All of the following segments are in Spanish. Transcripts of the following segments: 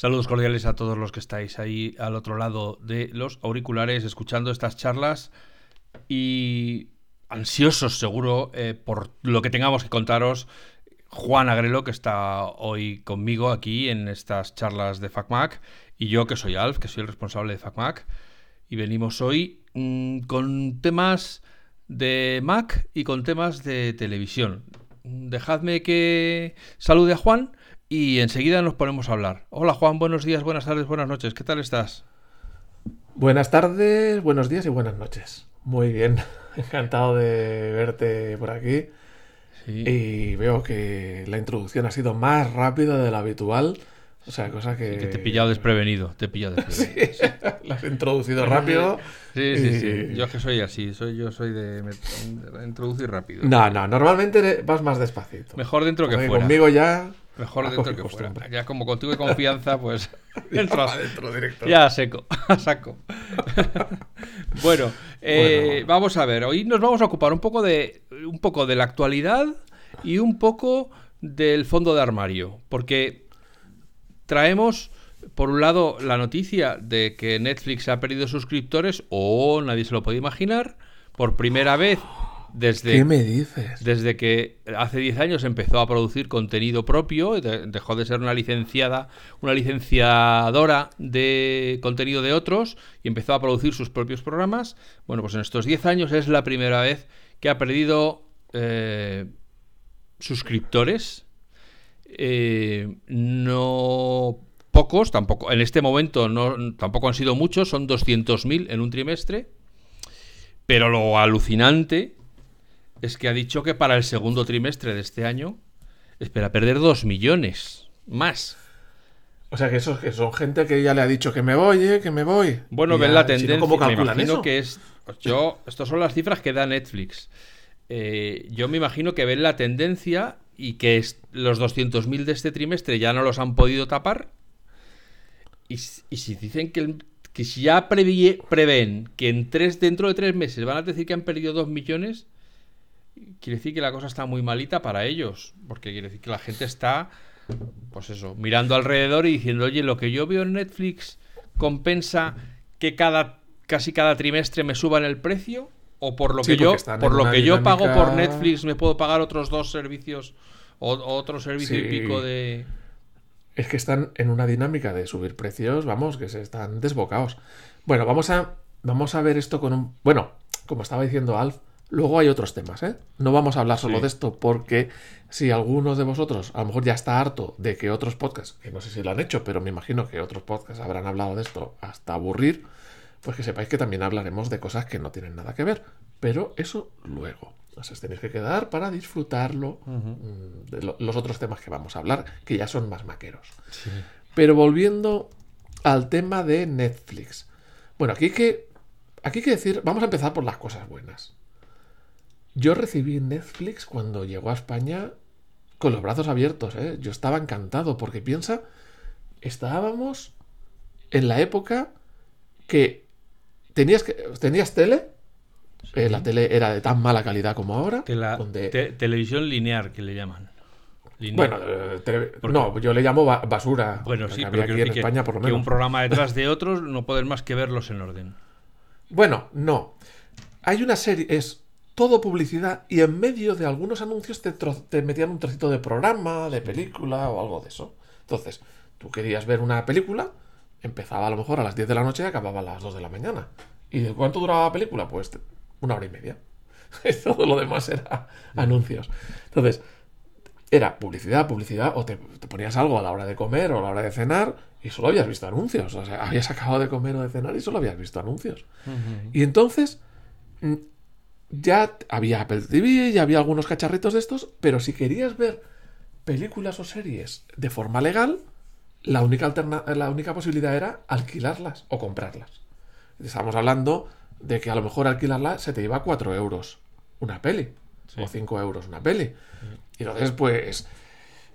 Saludos cordiales a todos los que estáis ahí al otro lado de los auriculares escuchando estas charlas y ansiosos seguro eh, por lo que tengamos que contaros. Juan Agrelo, que está hoy conmigo aquí en estas charlas de FacMac, y yo, que soy Alf, que soy el responsable de FacMac. Y venimos hoy mm, con temas de Mac y con temas de televisión. Dejadme que salude a Juan y enseguida nos ponemos a hablar. Hola Juan, buenos días, buenas tardes, buenas noches. ¿Qué tal estás? Buenas tardes, buenos días y buenas noches. Muy bien, encantado de verte por aquí. Y veo que la introducción ha sido más rápida de lo habitual. O sea, cosa que... te he pillado desprevenido, te he pillado desprevenido. sí, lo has introducido rápido. Sí, sí, sí. Yo es que soy así, soy, yo soy de, introducir rápido. No, no, normalmente vas más despacito. Mejor dentro que fuera. Conmigo ya... Mejor dentro que fuera. Ya como contigo hay confianza, pues... Entro adentro directo. Ya seco, a saco. bueno, eh, vamos a ver. Hoy nos vamos a ocupar un poco de, un poco de la actualidad y un poco del fondo de armario. Porque traemos, por un lado, la noticia de que Netflix ha perdido suscriptores, o nadie se lo puede imaginar, por primera vez desde, ¿Qué me dices? Desde que hace 10 años empezó a producir contenido propio, dejó de ser una licenciada, una licenciadora de contenido de otros y empezó a producir sus propios programas. Bueno, pues en estos 10 años es la primera vez que ha perdido eh, suscriptores eh, no pocos, tampoco en este momento no, tampoco han sido muchos, son 200.000 en un trimestre. Pero lo alucinante es que ha dicho que para el segundo trimestre de este año espera perder 2 millones más. O sea que esos que son gente que ya le ha dicho que me voy, eh, que me voy. Bueno, ven la tendencia. me imagino que es. Yo, estas son las cifras que da Netflix. Eh, yo me imagino que ven la tendencia y que los 200.000 de este trimestre ya no los han podido tapar. Y, si dicen que, que si ya prevén que en tres, dentro de tres meses van a decir que han perdido 2 millones, quiere decir que la cosa está muy malita para ellos. Porque quiere decir que la gente está, pues eso, mirando alrededor y diciendo, oye, lo que yo veo en Netflix compensa que cada, casi cada trimestre me suban el precio o por lo que yo por lo que yo pago por Netflix me puedo pagar otros dos servicios o, otro servicio y pico de es que están en una dinámica de subir precios vamos que se están desbocados bueno vamos a vamos a ver esto con un bueno como estaba diciendo Alf luego hay otros temas ¿eh? no vamos a hablar solo de esto porque si alguno de vosotros a lo mejor ya está harto de que otros podcasts que no sé si lo han hecho pero me imagino que otros podcasts habrán hablado de esto hasta aburrir pues que sepáis que también hablaremos de cosas que no tienen nada que ver. Pero eso luego. O sea, tenéis que quedar para disfrutarlo mm, de los otros temas que vamos a hablar, que ya son más maqueros. Pero volviendo al tema de Netflix. Bueno, aquí hay que, aquí hay que decir, vamos a empezar por las cosas buenas. Yo recibí Netflix cuando llegó a España con los brazos abiertos. ¿eh? Yo estaba encantado porque piensa, estábamos en la época que tenías, que, tenías tele, eh, la tele era de tan mala calidad como ahora. Que la televisión lineal, que le llaman. Bueno, eh, no, yo le llamo basura. Bueno, sí, pero aquí en España por lo menos. Que un programa detrás de otros no puedes más que verlos en orden. Bueno, no. Hay una serie, es todo publicidad y en medio de algunos anuncios te, te metían un trocito de programa, de película o algo de eso. Entonces, tú querías ver una película empezaba a lo mejor a las 10 de la noche y acababa a las 2 de la mañana. ¿Y de cuánto duraba la película? Pues una hora y media. Todo lo demás era anuncios. Entonces, era publicidad, publicidad, o te, ponías algo a la hora de comer o a la hora de cenar y solo habías visto anuncios. O sea, habías acabado de comer o de cenar y solo habías visto anuncios. Y entonces, mm, ya había Apple TV, ya había algunos cacharritos de estos, pero si querías ver películas o series de forma legal, la única, alterna la única posibilidad era alquilarlas o comprarlas. Estamos hablando de que a lo mejor alquilarlas se te iba a 4 euros una peli. O 5 euros una peli. Y entonces, pues,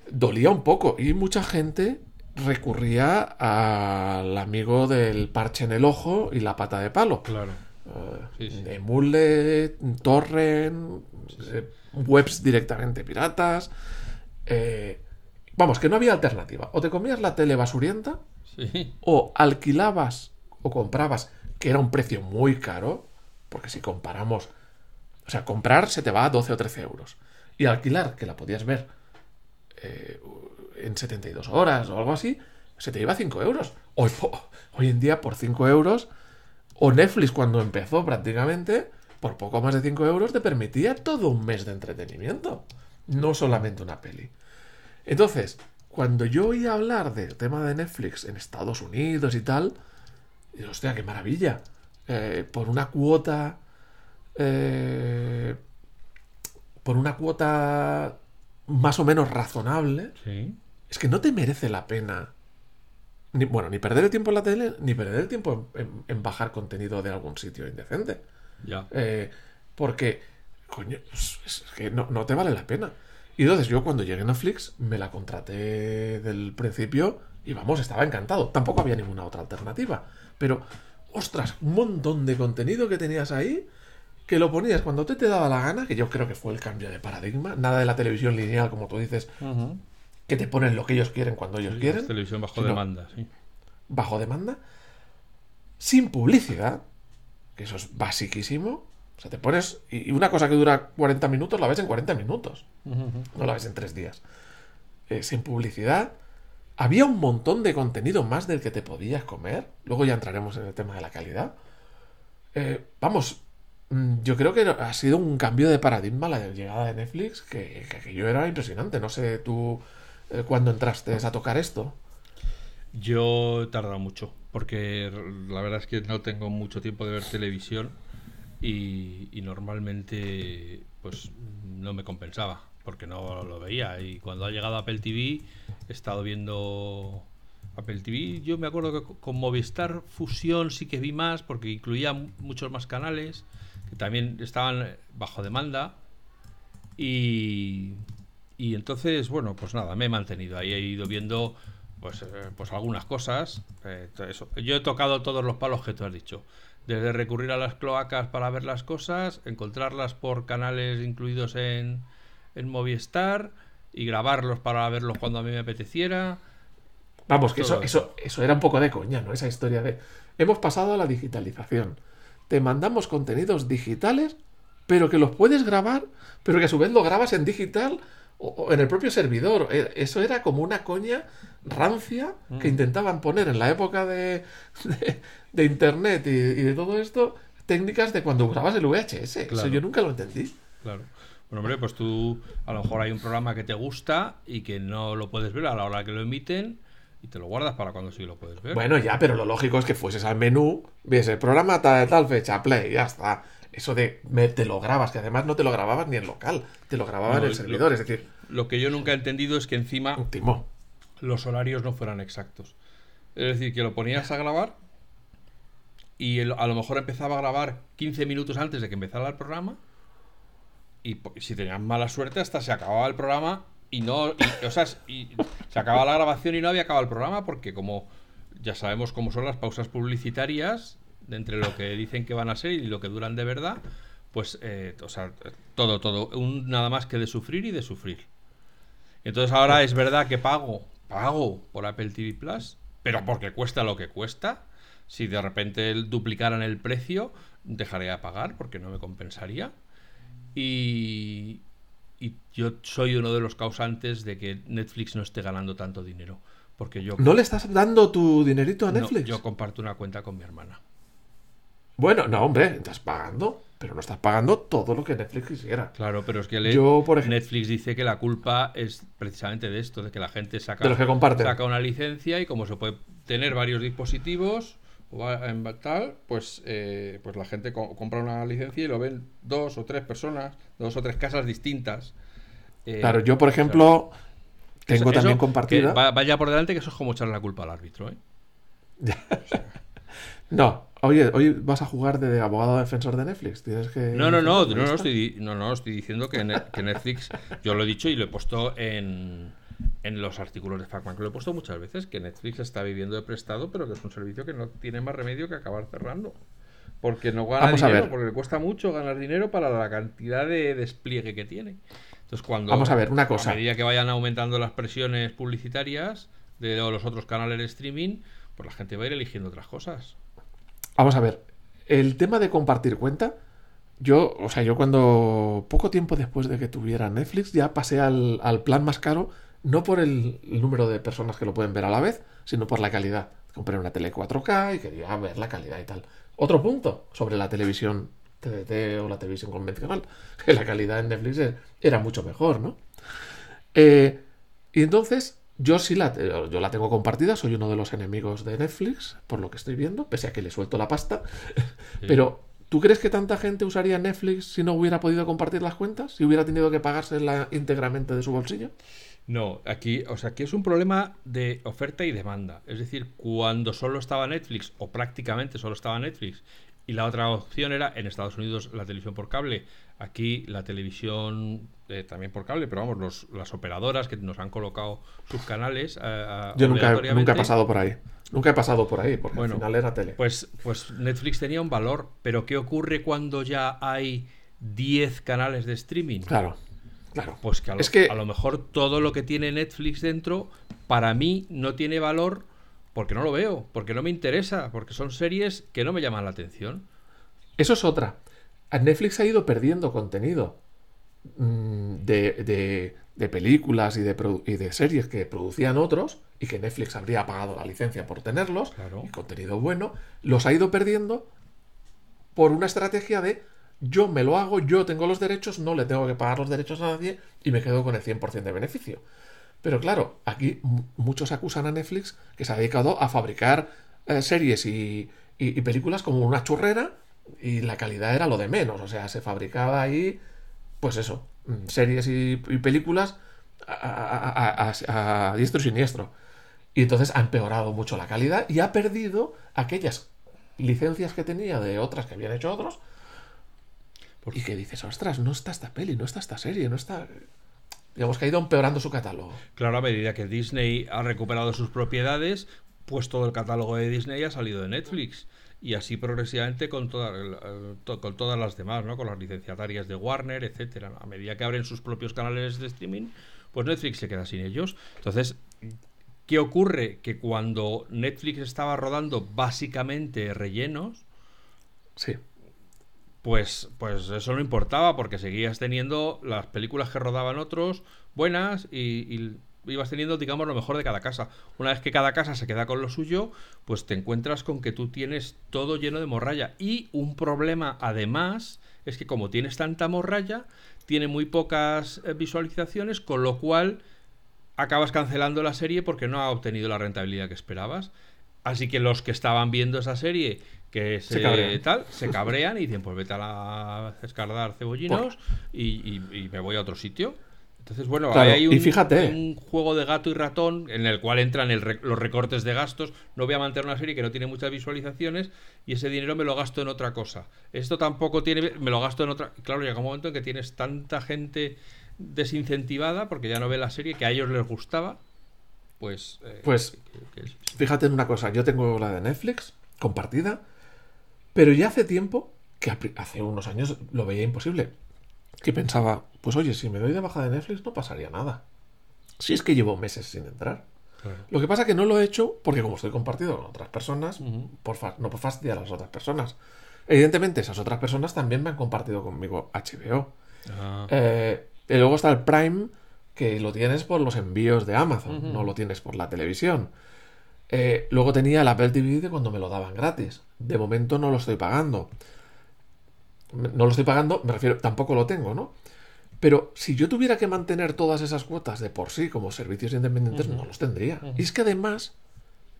dolía un poco. Y mucha gente recurría al amigo del parche en el ojo y la pata de palo. Claro. Uh, Emule, Torrent, eh, webs directamente piratas. Eh, Vamos, que no había alternativa. O te comías la tele basurienta O alquilabas o comprabas, que era un precio muy caro, porque si comparamos, o sea, comprar se te va a 12 o 13 euros. Y alquilar, que la podías ver eh, en 72 horas o algo así, se te iba a 5 euros. Hoy, hoy en día, por 5 euros, o Netflix cuando empezó prácticamente, por poco más de 5 euros te permitía todo un mes de entretenimiento. No solamente una peli. Entonces, cuando yo oí hablar del tema de Netflix en Estados Unidos y tal, digo, hostia, qué maravilla. Eh, por una cuota. Eh, por una cuota más o menos razonable. Es que no te merece la pena. Ni, bueno, ni perder el tiempo en la tele, ni perder el tiempo en, bajar contenido de algún sitio indecente. Ya. Eh, porque, coño, es, que no, no, te vale la pena. Y entonces yo cuando llegué a Netflix me la contraté del principio y vamos, estaba encantado. Tampoco había ninguna otra alternativa. Pero, ostras, un montón de contenido que tenías ahí que lo ponías cuando te, te daba la gana, que yo creo que fue el cambio de paradigma. Nada de la televisión lineal, como tú dices, que te ponen lo que ellos quieren cuando ellos quieren. Televisión bajo demanda, sí. Bajo demanda, sin publicidad, que eso es basiquísimo. O sea, te pones. Y una cosa que dura 40 minutos la ves en 40 minutos. No la ves en 3 días. Eh, sin publicidad. Había un montón de contenido más del que te podías comer. Luego ya entraremos en el tema de la calidad. Eh, vamos, mm, yo creo que ha sido un cambio de paradigma la llegada de Netflix que, que, yo era impresionante. No sé tú eh, cuándo entraste a tocar esto. Yo he tardado mucho, porque la verdad es que no tengo mucho tiempo de ver televisión y, normalmente pues no me compensaba porque no lo veía. Y cuando ha llegado Apple TV he estado viendo Apple TV yo me acuerdo que con Movistar Fusión sí que vi más porque incluía muchos más canales que también estaban bajo demanda. Y, y entonces bueno pues nada me he mantenido ahí he ido viendo pues, eh, pues algunas cosas eh, eso. yo he tocado todos los palos que tú has dicho desde recurrir a las cloacas para ver las cosas, encontrarlas por canales incluidos en, en Movistar y grabarlos para verlos cuando a mí me apeteciera. Vamos, que eso, eso, eso era un poco de coña, ¿no? Esa historia de hemos pasado a la digitalización. Te mandamos contenidos digitales, pero que los puedes grabar, pero que a su vez lo grabas en digital o, en el propio servidor. E, eso era como una coña rancia que mm. intentaban poner en la época de, de, internet y, de todo esto, técnicas de cuando grabas el VHS. Eso yo nunca lo entendí. Claro. Bueno, hombre, pues tú a lo mejor hay un programa que te gusta y que no lo puedes ver a la hora que lo emiten y te lo guardas para cuando sí lo puedes ver. Bueno, ya, pero lo lógico es que fueses al menú, ves el programa tal, tal fecha, play, ya está. Eso de te lo grabas, que además no te lo grababas ni en local, te lo grababa en el servidor, es decir. Lo que yo nunca he entendido es que encima los horarios no fueran exactos. Es decir, que lo ponías a grabar y a lo mejor empezaba a grabar 15 minutos antes de que empezara el programa y si tenías mala suerte hasta se acababa el programa y no o sea y se acababa la grabación y no había acabado el programa porque como ya sabemos cómo son las pausas publicitarias entre lo que dicen que van a ser y lo que duran de verdad pues eh, o sea todo todo un, nada más que de sufrir y de sufrir entonces ahora es verdad que pago pago por Apple TV Plus pero porque cuesta lo que cuesta si de repente duplicaran el precio, dejaría de pagar porque no me compensaría. Y, y yo soy uno de los causantes de que Netflix no esté ganando tanto dinero. Porque yo. ¿No le estás dando tu dinerito a Netflix? yo comparto una cuenta con mi hermana. Bueno, no, hombre, estás pagando, pero no estás pagando todo lo que Netflix quisiera. Claro, pero es que yo, por Netflix dice que la culpa es precisamente de esto, de que la gente saca, saca una licencia y como se puede tener varios dispositivos, en tal, pues, eh, pues la gente compra una licencia y lo ven dos o tres personas, dos o tres casas distintas. Eh, claro, yo por ejemplo tengo también compartida. vaya por delante que eso es como echarle la culpa al árbitro, ¿eh? no, oye, hoy vas a jugar de abogado defensor de Netflix. Tienes que. No, no, no, no, no, estoy, no, no, estoy diciendo que, que Netflix, yo lo he dicho y lo he puesto en en los artículos de Facman, que lo he puesto muchas veces, que Netflix está viviendo de prestado, pero que es un servicio que no tiene más remedio que acabar cerrando. Porque no gana dinero, porque le cuesta mucho ganar dinero para la cantidad de despliegue que tiene. Entonces, cuando Vamos a ver, una cosa. A medida que vayan aumentando las presiones publicitarias de los otros canales de streaming, pues la gente va a ir eligiendo otras cosas. Vamos a ver, el tema de compartir cuenta, yo, o sea, yo cuando poco tiempo después de que tuviera Netflix ya pasé al, plan más caro, no por el, número de personas que lo pueden ver a la vez, sino por la calidad. Compré una tele 4K y quería ver la calidad y tal. Otro punto sobre la televisión TDT o la televisión convencional, que la calidad en Netflix era mucho mejor, ¿no? Eh, y entonces yo sí la, yo la tengo compartida, soy uno de los enemigos de Netflix, por lo que estoy viendo, pese a que le suelto la pasta. Pero, ¿tú crees que tanta gente usaría Netflix si no hubiera podido compartir las cuentas? ¿Si hubiera tenido que pagársela íntegramente de su bolsillo? No, aquí, o sea, aquí es un problema de oferta y demanda. Es decir, cuando solo estaba Netflix, o prácticamente solo estaba Netflix, y la otra opción era en Estados Unidos la televisión por cable, aquí la televisión eh, también por cable, pero vamos, los, las operadoras que nos han colocado sus canales. Eh, Yo nunca, nunca he pasado por ahí. Nunca he pasado por ahí, porque al final era tele. Pues, pues Netflix tenía un valor, pero ¿qué ocurre cuando ya hay 10 canales de streaming? Claro, claro. Pues que a, lo, es que a lo mejor todo lo que tiene Netflix dentro, para mí no tiene valor porque no lo veo, porque no me interesa, porque son series que no me llaman la atención. Eso es otra. Netflix ha ido perdiendo contenido. Mm, de, películas y de, de, series que producían otros y que Netflix habría pagado la licencia por tenerlos, y contenido bueno, los ha ido perdiendo por una estrategia de yo me lo hago, yo tengo los derechos, no le tengo que pagar los derechos a nadie y me quedo con el 100% de beneficio. Pero claro, aquí muchos acusan a Netflix que se ha dedicado a fabricar eh, series y, y películas como una churrera y la calidad era lo de menos, o sea, se fabricaba ahí pues eso, mm, series y, películas a, diestro y siniestro. Y entonces ha empeorado mucho la calidad y ha perdido aquellas licencias que tenía de otras que habían hecho otros. Y que dices, ostras, no está esta peli, no está esta serie, no está. Digamos que ha ido empeorando su catálogo. Claro, a medida que Disney ha recuperado sus propiedades, pues todo el catálogo de Disney ha salido de Netflix y así progresivamente con, con todas las demás, ¿no? con las licenciatarias de Warner, etcétera. A medida que abren sus propios canales de streaming, pues Netflix se queda sin ellos. Entonces, ¿qué ocurre? Que cuando Netflix estaba rodando básicamente rellenos, sí. Pues, pues eso no importaba porque seguías teniendo las películas que rodaban otros buenas y ibas teniendo, digamos, lo mejor de cada casa. Una vez que cada casa se queda con lo suyo, pues te encuentras con que tú tienes todo lleno de morralla. Y un problema, además, es que como tienes tanta morralla, tiene muy pocas eh, visualizaciones, con lo cual acabas cancelando la serie porque no ha obtenido la rentabilidad que esperabas. Así que los que estaban viendo esa serie, que se, tal, se cabrean y dicen, pues vete a la escardar cebollinos y, y me voy a otro sitio. Entonces, bueno, hay un, fíjate. un, juego de gato y ratón en el cual entran los recortes de gastos. No voy a mantener una serie que no tiene muchas visualizaciones y ese dinero me lo gasto en otra cosa. Esto tampoco tiene, me lo gasto en otra. Claro, llega un momento en que tienes tanta gente desincentivada porque ya no ve la serie que a ellos les gustaba. Pues. Eh, pues. Fíjate en una cosa. Yo tengo la de Netflix compartida, pero ya hace tiempo que hace unos años lo veía imposible que pensaba, pues oye, si me doy de baja de Netflix no pasaría nada. Si es que llevo meses sin entrar. Lo que pasa es que no lo he hecho porque como estoy compartido con otras personas, por no por fastidiar a las otras personas. Evidentemente, esas otras personas también me han compartido conmigo HBO. Ah. Eh, y luego está el Prime, que lo tienes por los envíos de Amazon, no lo tienes por la televisión. Eh, luego tenía el Apple TV de cuando me lo daban gratis. De momento no lo estoy pagando no lo estoy pagando, me refiero, tampoco lo tengo, ¿no? Pero si yo tuviera que mantener todas esas cuotas de por sí como servicios independientes, no los tendría. Y es que además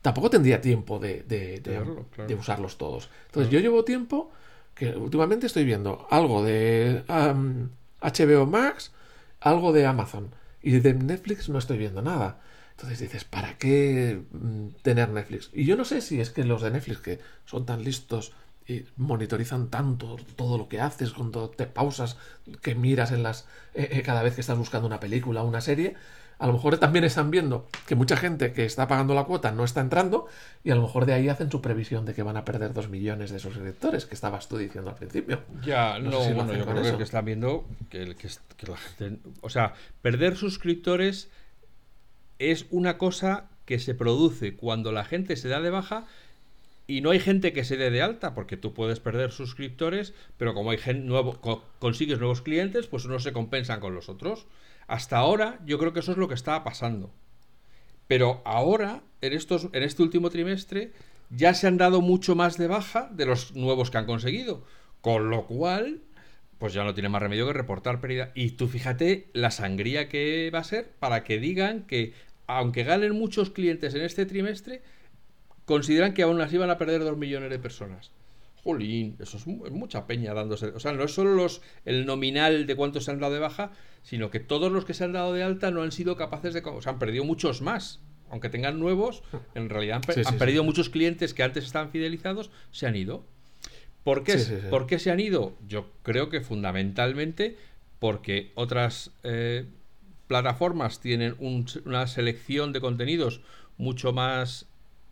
tampoco tendría tiempo de, de, usarlos todos. Entonces yo llevo tiempo que últimamente estoy viendo algo de HBO Max, algo de Amazon. Y de Netflix no estoy viendo nada. Entonces dices, ¿para qué mm, tener Netflix? Y yo no sé si es que los de Netflix, que son tan listos y monitorizan tanto todo lo que haces, cuando te pausas, que miras en las eh, eh, cada vez que estás buscando una película o una serie, a lo mejor también están viendo que mucha gente que está pagando la cuota no está entrando y a lo mejor de ahí hacen su previsión de que van a perder dos millones de suscriptores que estabas tú diciendo al principio. Ya, no, bueno, yo creo que están viendo que, que la gente... O sea, perder suscriptores es una cosa que se produce cuando la gente se da de baja y no hay gente que se dé de alta, porque tú puedes perder suscriptores, pero como hay gente nuevo, consigues nuevos clientes, pues no se compensan con los otros. Hasta ahora, yo creo que eso es lo que estaba pasando. Pero ahora, en, estos, en este último trimestre, ya se han dado mucho más de baja de los nuevos que han conseguido. Con lo cual, pues ya no tiene más remedio que reportar pérdida. Y tú fíjate la sangría que va a ser para que digan que, aunque ganen muchos clientes en este trimestre, consideran que aún así van a perder dos millones de personas. Jolín, eso es, mucha peña dándose. O sea, no es solo los, el nominal de cuántos se han dado de baja, sino que todos los que se han dado de alta no han sido capaces de. O sea, han perdido muchos más. Aunque tengan nuevos, en realidad han, perdido muchos clientes que antes estaban fidelizados, se han ido. ¿Por qué, ¿Por qué se han ido? Yo creo que fundamentalmente porque otras eh, plataformas tienen una selección de contenidos mucho más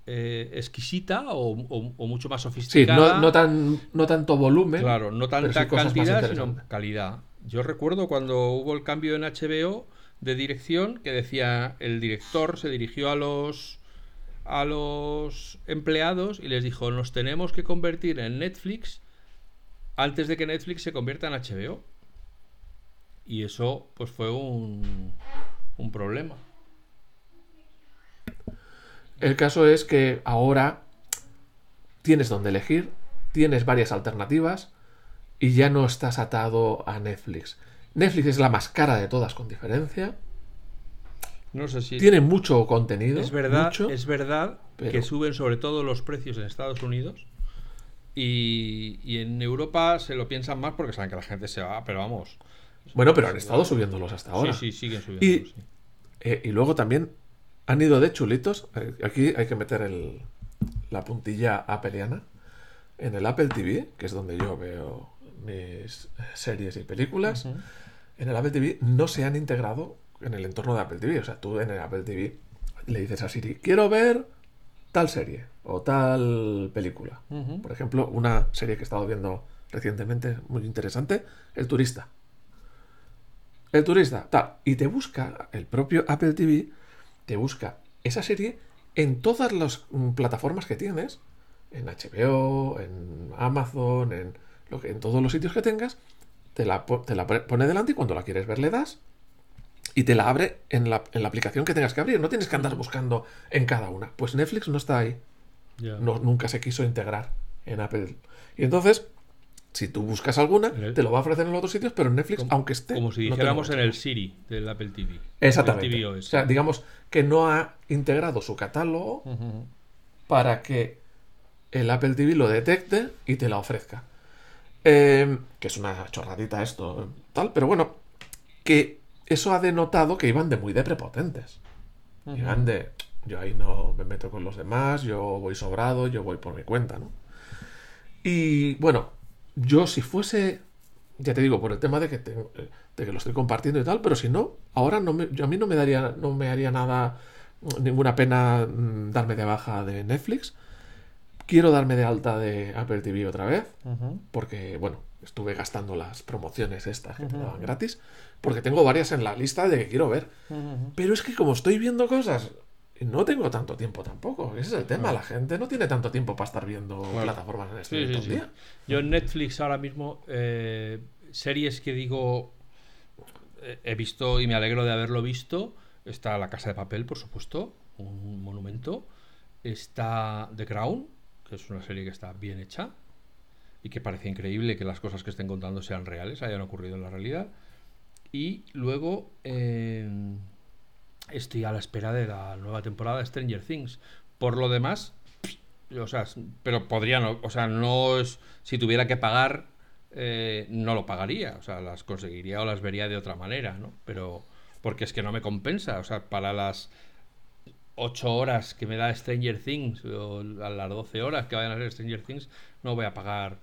eh, exquisita o, mucho más sofisticada. Sí, no, tan, no tanto volumen. Claro, no tanta cantidad, sino calidad. Yo recuerdo cuando hubo el cambio en HBO de dirección que decía el director se dirigió a los a los empleados y les dijo nos tenemos que convertir en Netflix antes de que Netflix se convierta en HBO y eso pues fue un, un problema el caso es que ahora tienes donde elegir, tienes varias alternativas y ya no estás atado a Netflix. Netflix es la más cara de todas con diferencia. No sé si. Tiene mucho contenido. Es verdad, es verdad que suben sobre todo los precios en Estados Unidos. Y, en Europa se lo piensan más porque saben que la gente se va, pero vamos. Bueno, pero han estado subiéndolos hasta ahora. Sí, sí, siguen subiéndolos. Eh, y luego también han ido de chulitos. Eh, aquí hay que meter el, la puntilla apeliana. En el Apple TV, que es donde yo veo mis series y películas, en el Apple TV no se han integrado en el entorno de Apple TV. O sea, tú en el Apple TV le dices a Siri, quiero ver tal serie o tal película. Por ejemplo, una serie que he estado viendo recientemente, muy interesante, El Turista. El Turista, tal. Y te busca el propio Apple TV te busca esa serie en todas las mm, plataformas que tienes, en HBO, en Amazon, en, lo que, en todos los sitios que tengas, te la, te la pone delante y cuando la quieres ver le das y te la abre en la, en la, aplicación que tengas que abrir. No tienes que andar buscando en cada una. Pues Netflix no está ahí. No, nunca se quiso integrar en Apple. Y entonces, si tú buscas alguna, te lo va a ofrecer en los otros sitios, pero en Netflix, aunque esté. Como si dijéramos en el Siri del Apple TV. Exactamente. o sea, digamos que no ha integrado su catálogo para que el Apple TV lo detecte y te la ofrezca. Em, que es una chorradita esto, tal, pero bueno, que eso ha denotado que iban de muy de prepotentes. Iban de. Yo ahí no me meto con los demás, yo voy sobrado, yo voy por mi cuenta, ¿no? Y bueno, yo si fuese, ya te digo, por el tema de que, de que lo estoy compartiendo y tal, pero si no, ahora no me, yo a mí no me daría, no me haría nada, ninguna pena mm, darme de baja de Netflix. Quiero darme de alta de Apple TV otra vez, porque, bueno, estuve gastando las promociones estas que te daban gratis, porque tengo varias en la lista de que quiero ver. Pero es que como estoy viendo cosas no tengo tanto tiempo tampoco. Ese es el tema. La gente no tiene tanto tiempo para estar viendo plataformas en este día. Yo en Netflix ahora mismo, eh, series que digo, eh, he visto y me alegro de haberlo visto. Está La Casa de Papel, por supuesto, un monumento. Está The Crown, que es una serie que está bien hecha y que parece increíble que las cosas que estén contando sean reales, hayan ocurrido en la realidad. Y luego... Eh, estoy a la espera de la nueva temporada de Stranger Things. Por lo demás, o sea, pero podría no, o sea, no es, si tuviera que pagar, eh, no lo pagaría, o sea, las conseguiría o las vería de otra manera, ¿no? Pero, porque es que no me compensa, o sea, para las 8 horas que me da Stranger Things, o a las 12 horas que vayan a ser Stranger Things, no voy a pagar,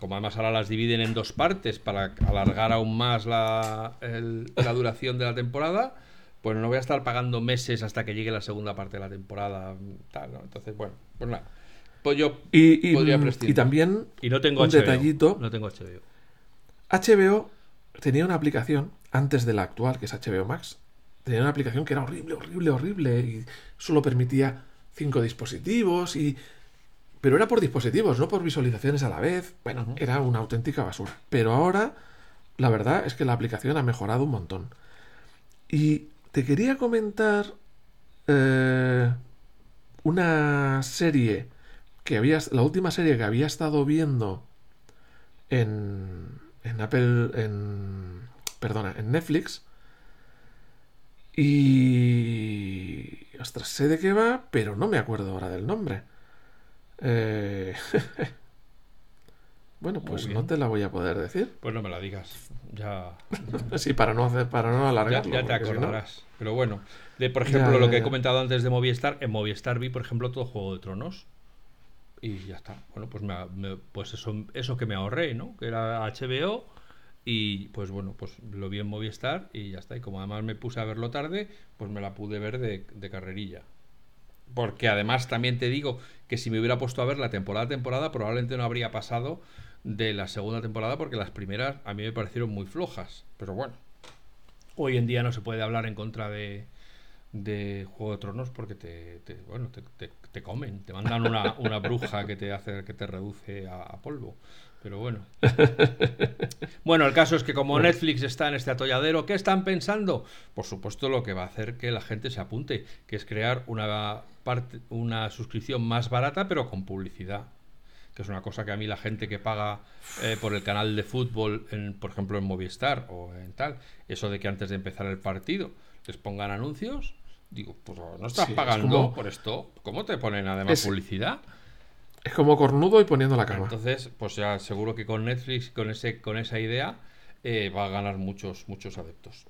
como además ahora las dividen en dos partes para alargar aún más la, la duración de la temporada pues no voy a estar pagando meses hasta que llegue la segunda parte de la temporada. Entonces, bueno, pues nada. Pues yo y, podría Y también y no tengo un detallito. No tengo HBO. HBO tenía una aplicación antes de la actual, que es HBO Max. tenía una aplicación que era horrible, horrible, horrible y solo permitía cinco dispositivos y pero era por dispositivos, no por visualizaciones a la vez. Bueno, era una auténtica basura. Pero ahora, la verdad es que la aplicación ha mejorado un montón. Y te quería comentar eh, una serie que había, la última serie que había estado viendo en, en Apple, en, perdona, en Netflix. Y... Ostras, sé de qué va, pero no me acuerdo ahora del nombre. Eh... bueno, pues no te la voy a poder decir. Pues no me la digas. Ya. sí, para no hacer, para no alargarlo. Ya, te acordarás. Pero bueno, de por ejemplo, lo que he comentado antes de Movistar, en Movistar vi, por ejemplo, todo Juego de Tronos. Y ya está. Bueno, pues, me, pues eso, eso que me ahorré, ¿no? Que era HBO. Y pues bueno, pues lo vi en Movistar y ya está. Y como además me puse a verlo tarde, pues me la pude ver de, de carrerilla. Porque además también te digo que si me hubiera puesto a ver la temporada a temporada, probablemente no habría pasado de la segunda temporada porque las primeras a mí me parecieron muy flojas. Pero bueno, hoy en día no se puede hablar en contra de, de Juego de Tronos porque te, bueno, te, te, comen, te mandan una, una, bruja que te hace que te reduce a, polvo. Pero bueno. Bueno, el caso es que como Netflix está en este atolladero, ¿qué están pensando? Por supuesto, lo que va a hacer que la gente se apunte, que es crear una parte, una suscripción más barata, pero con publicidad. Que es una cosa que a mí la gente que paga eh, por el canal de fútbol, en, por ejemplo en Movistar o en tal, eso de que antes de empezar el partido les pongan anuncios, digo, pues no estás pagando por esto, ¿cómo te ponen además publicidad? Es como cornudo y poniendo la cama. Entonces, pues ya seguro que con Netflix, con ese, con esa idea, eh, va a ganar muchos, muchos adeptos.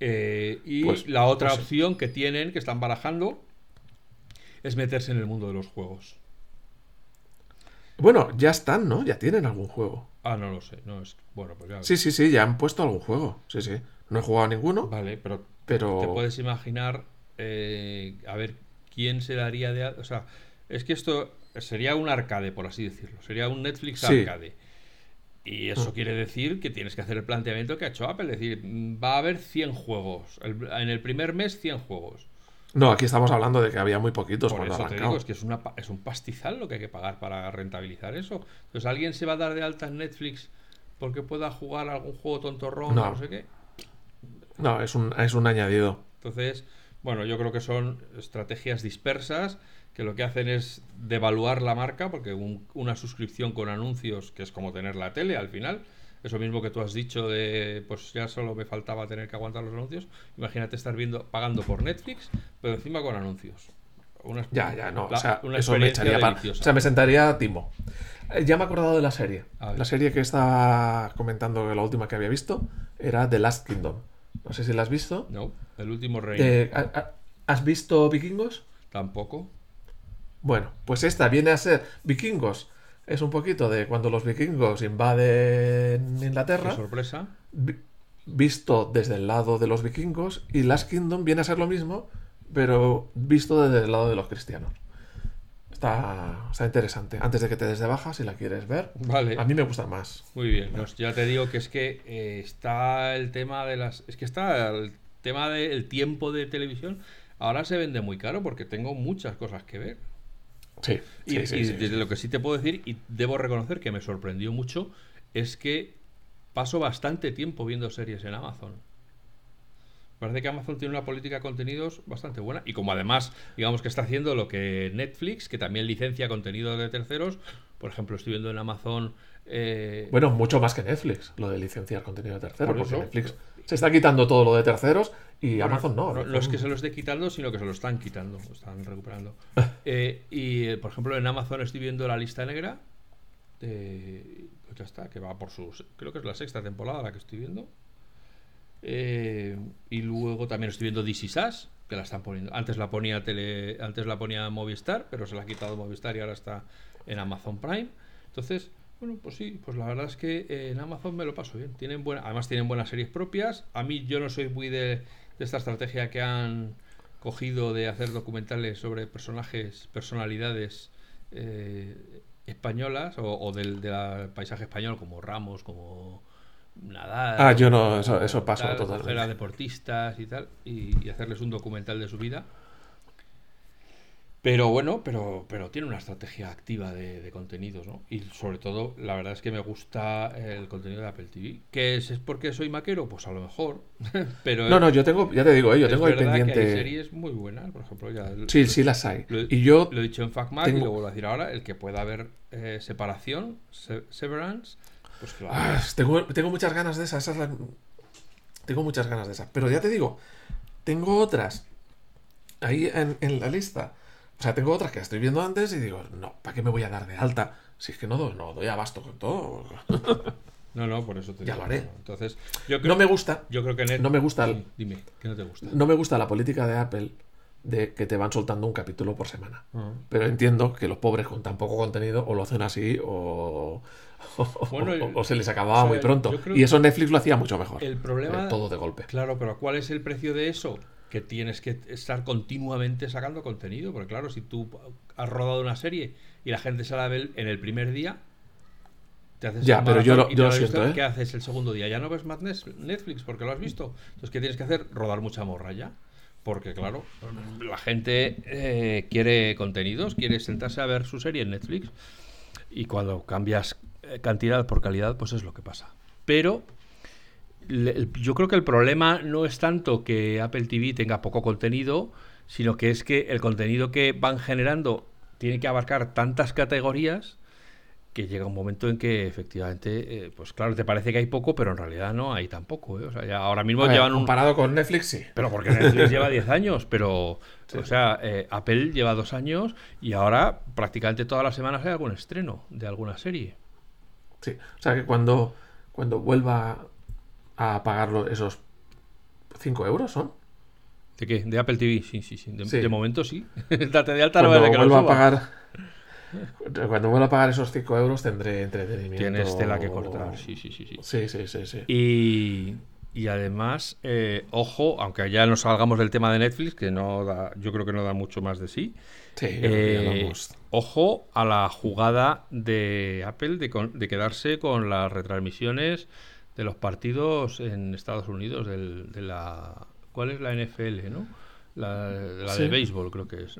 Eh, y pues, la otra pues opción que tienen, que están barajando, es meterse en el mundo de los juegos. Bueno, ya están, ¿no? Ya tienen algún juego. Ah, no lo sé. No, es... Bueno, pues ya... Sí, sí, sí, ya han puesto algún juego. Sí, sí. No he jugado a ninguno. Vale, pero, pero... te puedes imaginar, eh, a ver, quién se daría de... O sea, es que esto sería un arcade, por así decirlo. Sería un Netflix arcade. Y eso mm. quiere decir que tienes que hacer el planteamiento que ha hecho Apple. Es decir, va a haber 100 juegos. en el primer mes, 100 juegos. No, aquí estamos hablando de que había muy poquitos por eso te digo, es que es, una, es un pastizal lo que hay que pagar para rentabilizar eso. Entonces, ¿alguien se va a dar de alta en Netflix porque pueda jugar algún juego tontorrón no. no sé qué? No, es un, es un añadido. Entonces, bueno, yo creo que son estrategias dispersas que lo que hacen es devaluar la marca, porque una suscripción con anuncios, que es como tener la tele al final, eso mismo que tú has dicho de, pues ya solo me faltaba tener que aguantar los anuncios, imagínate estar viendo, pagando por Netflix, pero encima con anuncios. ya, ya, no, o sea, eso me echaría o sea, me sentaría timo. Eh, ya me he acordado de la serie. La serie que estaba comentando, la última que había visto, era The Last Kingdom. No sé si la has visto. No, el último rey. Eh, ¿Has visto Vikingos? Tampoco. Bueno, pues esta viene a ser Vikingos. Es un poquito de cuando los vikingos invaden Inglaterra. Qué sorpresa. Visto desde el lado de los vikingos. Y Last Kingdom viene a ser lo mismo, pero visto desde el lado de los cristianos. Está, está interesante. Antes de que te des de baja, si la quieres ver. Vale. A mí me gusta más. Muy bien. ya te digo que es que eh, está el tema de las. Es que está el tema del tiempo de televisión. Ahora se vende muy caro porque tengo muchas cosas que ver. Sí. Y, desde lo que sí te puedo decir, y debo reconocer que me sorprendió mucho, es que paso bastante tiempo viendo series en Amazon. Parece que Amazon tiene una política de contenidos bastante buena. Y como además, digamos que está haciendo lo que Netflix, que también licencia contenido de terceros. Por ejemplo, estoy viendo en Amazon. Eh, bueno, mucho más que Netflix, lo de licenciar contenido de terceros. porque Netflix se está quitando todo lo de terceros y Amazon no. No, es que se lo esté quitando, sino que se lo están quitando, lo están recuperando. Eh, y, eh, por ejemplo, en Amazon estoy viendo la lista negra. pues ya está, que va por sus. Creo que es la sexta temporada la que estoy viendo. Eh, y luego también estoy viendo DC Sass, que la están poniendo. Antes la ponía tele, antes la ponía Movistar, pero se la ha quitado Movistar y ahora está en Amazon Prime. Entonces, bueno, pues sí, pues la verdad es que en Amazon me lo paso bien. Tienen buena, además tienen buenas series propias. A mí yo no soy muy de esta estrategia que han cogido de hacer documentales sobre personajes, personalidades eh, españolas o, del, paisaje español, como Ramos, como nada. Ah, yo no, eso, eso pasó totalmente. a deportistas y tal, y, hacerles un documental de su vida. Pero bueno, pero, pero tiene una estrategia activa de, contenidos, ¿no? Y sobre todo, la verdad es que me gusta el contenido de Apple TV. ¿Qué es? ¿Es porque soy maquero? Pues a lo mejor. pero no, no, yo tengo, ya te digo, eh, yo tengo ahí pendiente. Que hay series muy buenas, por ejemplo. Ya, sí, sí las hay. Lo, y yo. Lo he dicho en FacMac y lo vuelvo a decir ahora: el que pueda haber eh, separación, Severance, pues claro. Ah, tengo, tengo, muchas ganas de esas. Tengo muchas ganas de esas. Pero ya te digo, tengo otras ahí en, en la lista o sea, tengo otras que estoy viendo antes y digo, no, ¿para qué me voy a dar de alta? Si es que no, no doy abasto con todo. No, no, por eso te Ya lo haré. Entonces, yo creo, no me gusta. Yo creo que no me gusta. dime, ¿qué no te gusta? No me gusta la política de Apple de que te van soltando un capítulo por semana. Ah. Pero entiendo que los pobres con tan poco contenido o lo hacen así o, o, se les acababa muy pronto. Y eso Netflix lo hacía mucho mejor. El problema. Eh, todo de golpe. Claro, pero ¿cuál es el precio de eso? que tienes que estar continuamente sacando contenido, porque claro, si tú has rodado una serie y la gente se la ve en el primer día, te haces ya, pero yo lo, yo siento, ¿eh? ¿Qué haces el segundo día? Ya no ves más Netflix porque lo has visto. Entonces, ¿qué tienes que hacer? Rodar mucha morra ya. Porque, claro, la gente eh, quiere contenidos, quiere sentarse a ver su serie en Netflix. Y cuando cambias cantidad por calidad, pues es lo que pasa. Pero yo creo que el problema no es tanto que Apple TV tenga poco contenido, sino que es que el contenido que van generando tiene que abarcar tantas categorías que llega un momento en que efectivamente, eh, pues claro, te parece que hay poco, pero en realidad no hay tampoco. ¿eh? O sea, ya ahora mismo llevan un... Comparado con Netflix, sí. Pero porque Netflix lleva 10 años, pero... O sea, eh, Apple lleva dos años y ahora prácticamente todas las semanas hay algún estreno de alguna serie. Sí, o sea que cuando, cuando vuelva a pagar esos 5 euros, ¿son? ¿De qué? ¿De Apple TV? Sí, sí, sí. De, momento sí. Date de alta Cuando que vuelva a pagar Cuando vuelva a pagar esos 5 euros tendré entretenimiento. Tienes tela que cortar, sí, sí, sí. Sí, sí, sí. sí, Y, y además, eh, ojo, aunque ya no salgamos del tema de Netflix, que no da, yo creo que no da mucho más de sí. Sí, eh, ojo a la jugada de Apple de, de quedarse con las retransmisiones de los partidos en Estados Unidos del, de la... ¿Cuál es la NFL, no? La, de béisbol creo que es.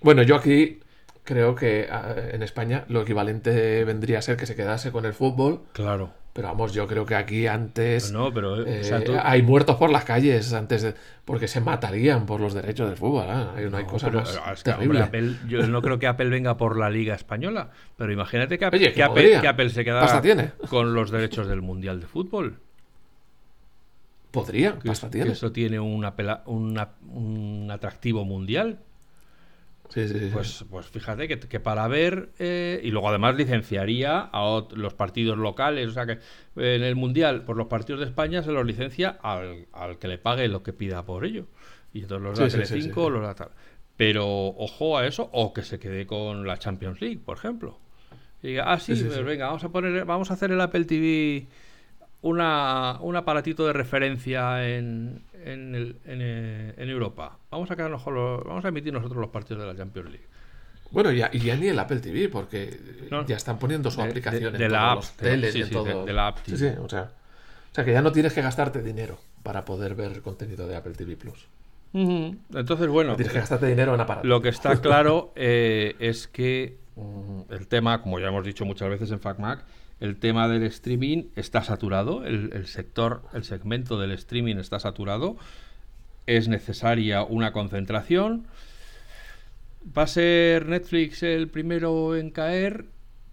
Bueno, yo aquí creo que ah, en España lo equivalente vendría a ser que se quedase con el fútbol. Claro. Pero vamos, yo creo que aquí antes no, pero, eh, hay muertos por las calles antes de, porque se matarían por los derechos del fútbol. ¿eh? no hay cosas más yo no creo que Apple venga por la Liga Española, pero imagínate que, Apple, se queda con los derechos del Mundial de Fútbol. Podría, que, tiene. eso tiene un atractivo mundial. Pues, pues fíjate que, para ver, eh, y luego además licenciaría a los partidos locales, o sea que en el Mundial, por los partidos de España se los licencia al, que le pague lo que pida por ello. Y entonces los da Telecinco, los da tal. Pero ojo a eso, o que se quede con la Champions League, por ejemplo. Y diga, ah, sí, pues venga, vamos a poner, vamos a hacer el Apple TV una, un aparatito de referencia en, en, el, en, en, Europa. Vamos a quedarnos vamos a emitir nosotros los partidos de la Champions League. Bueno, ya, y ya ni el Apple TV, porque ya están poniendo su aplicación de, la app, teles y todo. De, la app Sí, sí, o sea, o sea, que ya no tienes que gastarte dinero para poder ver contenido de Apple TV Plus. Entonces, bueno. tienes que gastarte dinero en aparatos. Lo que está claro eh, es que mm, el tema, como ya hemos dicho muchas veces en FacMac, el tema del streaming está saturado, el, sector, el segmento del streaming está saturado, es necesaria una concentración. ¿Va a ser Netflix el primero en caer?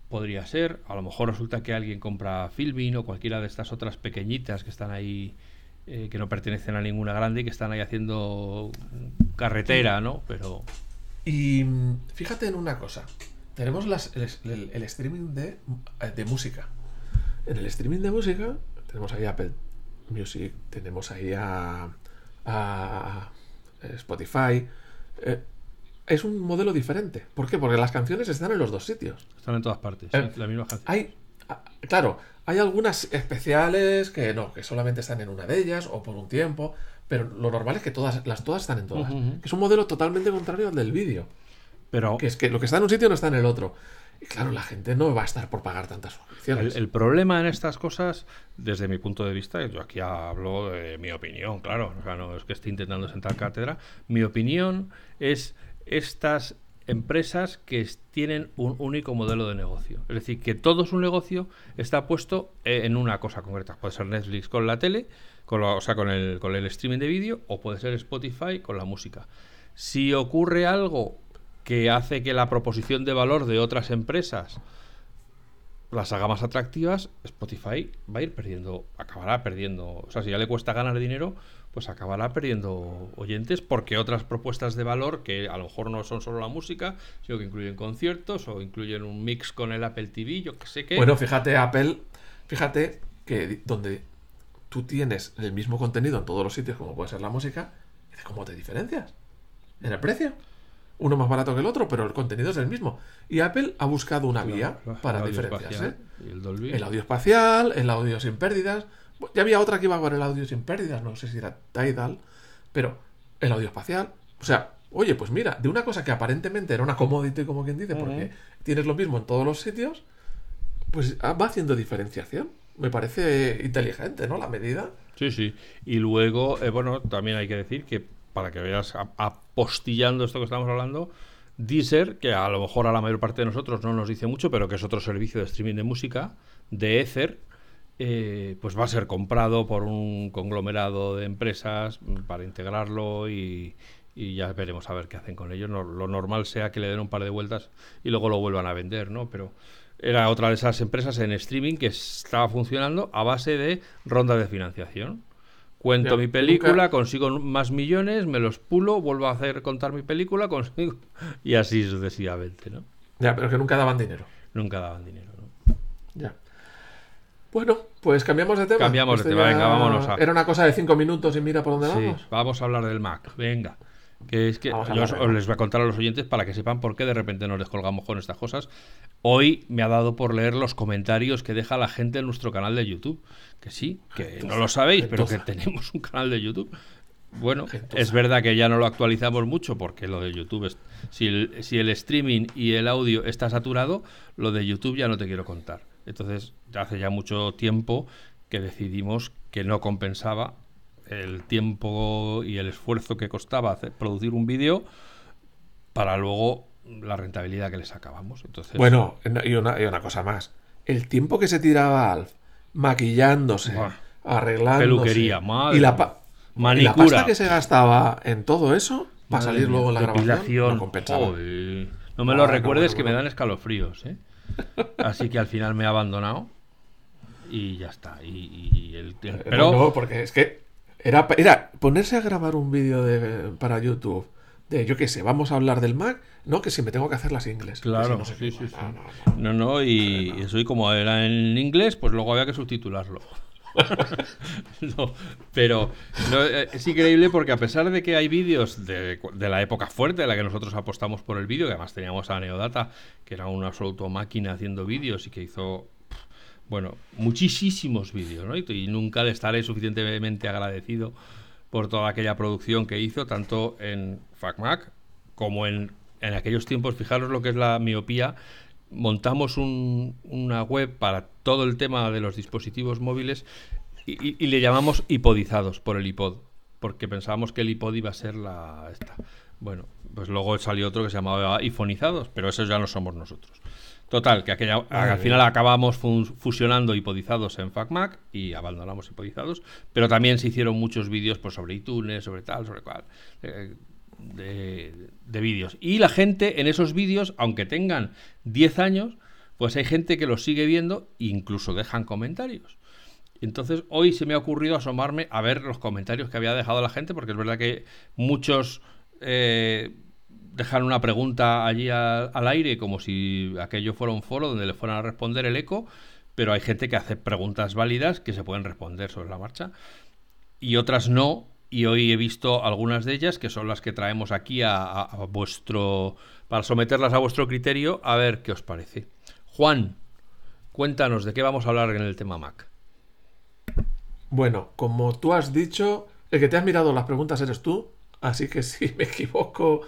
Podría ser. A lo mejor resulta que alguien compra Filmin o cualquiera de estas otras pequeñitas que están ahí, eh, que no pertenecen a ninguna grande y que están ahí haciendo carretera, ¿no? Pero. Y mm, fíjate en una cosa. Tenemos las, el, streaming de, de, música. En el streaming de música tenemos ahí Apple Music, tenemos ahí a, a Spotify. Eh, es un modelo diferente. ¿Por qué? Porque las canciones están en los dos sitios. Están en todas partes. Eh, la misma Hay, claro, hay algunas especiales que no, que solamente están en una de ellas o por un tiempo. Pero lo normal es que todas, las todas están en todas. Es un modelo totalmente contrario al del vídeo. Pero... Que es que lo que está en un sitio no está en el otro. Y claro, la gente no va a estar por pagar tantas suscripciones. El, problema en estas cosas, desde mi punto de vista, yo aquí hablo de mi opinión, claro, o sea, no es que esté intentando sentar cátedra, mi opinión es estas empresas que tienen un único modelo de negocio. Es decir, que todo su negocio está puesto en una cosa concreta. Puede ser Netflix con la tele, con o sea, con el, con el streaming de vídeo, o puede ser Spotify con la música. Si ocurre algo que hace que la proposición de valor de otras empresas las haga más atractivas, Spotify va a ir perdiendo, acabará perdiendo. O sea, si ya le cuesta ganar dinero, pues acabará perdiendo oyentes porque otras propuestas de valor que a lo mejor no son solo la música, sino que incluyen conciertos o incluyen un mix con el Apple TV, yo que sé qué. Bueno, fíjate, Apple, fíjate que donde tú tienes el mismo contenido en todos los sitios, como puede ser la música, ¿cómo te diferencias? ¿En el precio? Uno más barato que el otro, pero el contenido es el mismo. Y Apple ha buscado una vía para diferenciarse. el, el audio espacial, el audio sin pérdidas. Ya había otra que iba con el audio sin pérdidas, no sé si era Tidal, pero el audio espacial. O sea, oye, pues mira, de una cosa que aparentemente era una commodity, como quien dice, porque tienes lo mismo en todos los sitios, pues va haciendo diferenciación. Me parece inteligente, ¿no? La medida. Sí, sí. Y luego, eh, bueno, también hay que decir que para que veas apostillando esto que estamos hablando, Deezer, que a lo mejor a la mayor parte de nosotros no nos dice mucho, pero que es otro servicio de streaming de música, de Ether, eh, pues va a ser comprado por un conglomerado de empresas para integrarlo y, ya veremos a ver qué hacen con ellos. lo normal sea que le den un par de vueltas y luego lo vuelvan a vender, ¿no? Pero era otra de esas empresas en streaming que estaba funcionando a base de ronda de financiación. Cuento mi película, consigo más millones, me los pulo, vuelvo a hacer contar mi película, consigo y así sucesivamente, ¿no? Ya, pero que nunca daban dinero. Nunca daban dinero, ¿no? Ya. Bueno, pues cambiamos de tema. Cambiamos de tema, venga, vámonos a... Era una cosa de cinco minutos y mira por dónde sí, vamos. Vamos a hablar del Mac, venga. Que es que yo os, les voy a contar a los oyentes para que sepan por qué de repente nos descolgamos con estas cosas. Hoy me ha dado por leer los comentarios que deja la gente en nuestro canal de YouTube. Que sí, que no lo sabéis, pero que tenemos un canal de YouTube. Bueno, es verdad que ya no lo actualizamos mucho porque lo de YouTube es. Si el, si el streaming y el audio está saturado, lo de YouTube ya no te quiero contar. Entonces, hace ya mucho tiempo que decidimos que no compensaba el tiempo y el esfuerzo que costaba producir un vídeo para luego la rentabilidad que le sacábamos. Entonces, bueno, y una, y una cosa más. El tiempo que se tiraba Alf maquillándose, arreglando peluquería, madre, y la, pasta que se gastaba en todo eso para salir luego en la grabación no no me lo ah, recuerdes que me dan escalofríos, ¿eh? Así que al final me he abandonado y ya está. Y, el, eh, pero no, porque es que era, era ponerse a grabar un vídeo para YouTube de, yo qué sé, vamos a hablar del Mac, no, que si me tengo que hacer las inglés. Claro, no, sí, sí, sí. No, no, y eso y como era en inglés, pues luego había que subtitularlo. no, pero eh, es increíble porque a pesar de que hay vídeos de, de, la época fuerte de la que nosotros apostamos por el vídeo, que además teníamos a Neodata, que era una absoluto máquina haciendo vídeos y que hizo bueno, muchísimos vídeos, ¿no? Y, nunca le estaré suficientemente agradecido por toda aquella producción que hizo, tanto en FacMac como en, en aquellos tiempos. Fijaros lo que es la miopía. Montamos una web para todo el tema de los dispositivos móviles y, le llamamos hipodizados por el iPod, porque pensábamos que el iPod iba a ser la esta. Bueno, pues luego salió otro que se llamaba iPhonizados, pero esos ya no somos nosotros. Total, que aquella, al final acabamos fusionando hipodizados en FacMac y abandonamos hipodizados, pero también se hicieron muchos vídeos pues, sobre iTunes, sobre tal, sobre cual, eh, de, vídeos. Y la gente en esos vídeos, aunque tengan 10 años, pues hay gente que los sigue viendo e incluso dejan comentarios. Entonces hoy se me ha ocurrido asomarme a ver los comentarios que había dejado la gente, porque es verdad que muchos... Eh, dejar una pregunta allí al aire como si aquello fuera un foro donde le fueran a responder el eco, pero hay gente que hace preguntas válidas que se pueden responder sobre la marcha y otras no. Y hoy he visto algunas de ellas que son las que traemos aquí a, vuestro para someterlas a vuestro criterio a ver qué os parece. Juan, cuéntanos de qué vamos a hablar en el tema Mac. Bueno, como tú has dicho, el que te has mirado las preguntas eres tú, así que si me equivoco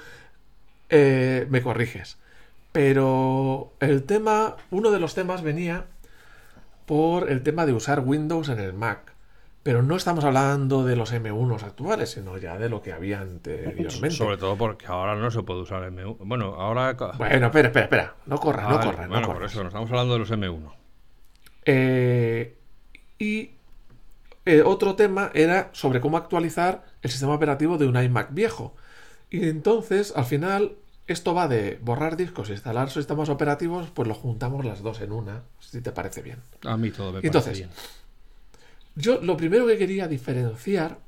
eh, me corriges. Pero el tema, uno de los temas venía por el tema de usar Windows en el Mac. Pero no estamos hablando de los M1 actuales, sino ya de lo que había anteriormente. Sobre todo porque ahora no se puede usar M1. Bueno, ahora. Bueno, espera, espera, espera. No corra, no corra. Bueno, por eso, no estamos hablando de los M1. Eh, y eh, otro tema era sobre cómo actualizar el sistema operativo de un iMac viejo. Y entonces, al final, esto va de borrar discos e instalar sistemas operativos, pues lo juntamos las dos en una, si te parece bien. A mí todo me entonces, bien. Yo lo primero que quería diferenciar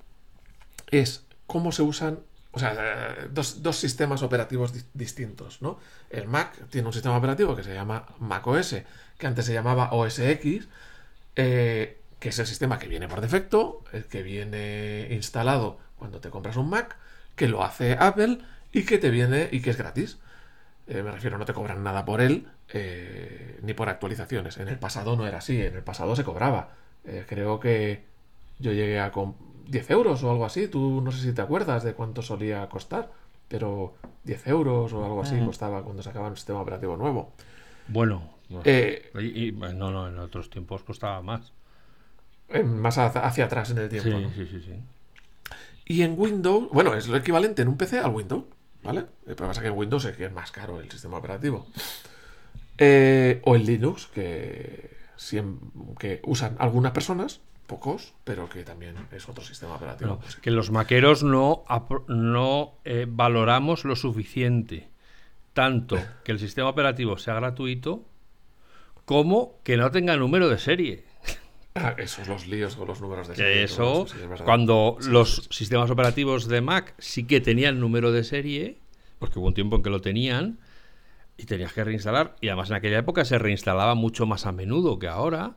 es cómo se usan, o sea, dos, sistemas operativos distintos, ¿no? El Mac tiene un sistema operativo que se llama Mac OS, que antes se llamaba OS X, eh, que es el sistema que viene por defecto, el que viene instalado cuando te compras un Mac, que lo hace Apple y que te viene y que es gratis. Eh, me refiero, no te cobran nada por él, eh, ni por actualizaciones. En el pasado no era así, en el pasado se cobraba. Eh, creo que yo llegué a con 10 euros o algo así. Tú no sé si te acuerdas de cuánto solía costar, pero 10 euros o algo así costaba cuando sacaban un sistema operativo nuevo. Bueno, no, no, no, en otros tiempos costaba más más hacia atrás en el tiempo. Sí, sí, sí, sí. Y en Windows, bueno, es lo equivalente en un PC al Windows, ¿vale? Lo que pasa es que en Windows es que es más caro el sistema operativo. Eh, o en Linux, que, usan algunas personas, pocos, pero que también es otro sistema operativo. que los maqueros no, no eh, valoramos lo suficiente, tanto que el sistema operativo sea gratuito, como que no tenga número de serie. Ah, esos los líos con los números de serie. Eso, cuando los sistemas operativos de Mac sí que tenían número de serie, porque hubo un tiempo en que lo tenían, y tenías que reinstalar, y además en aquella época se reinstalaba mucho más a menudo que ahora,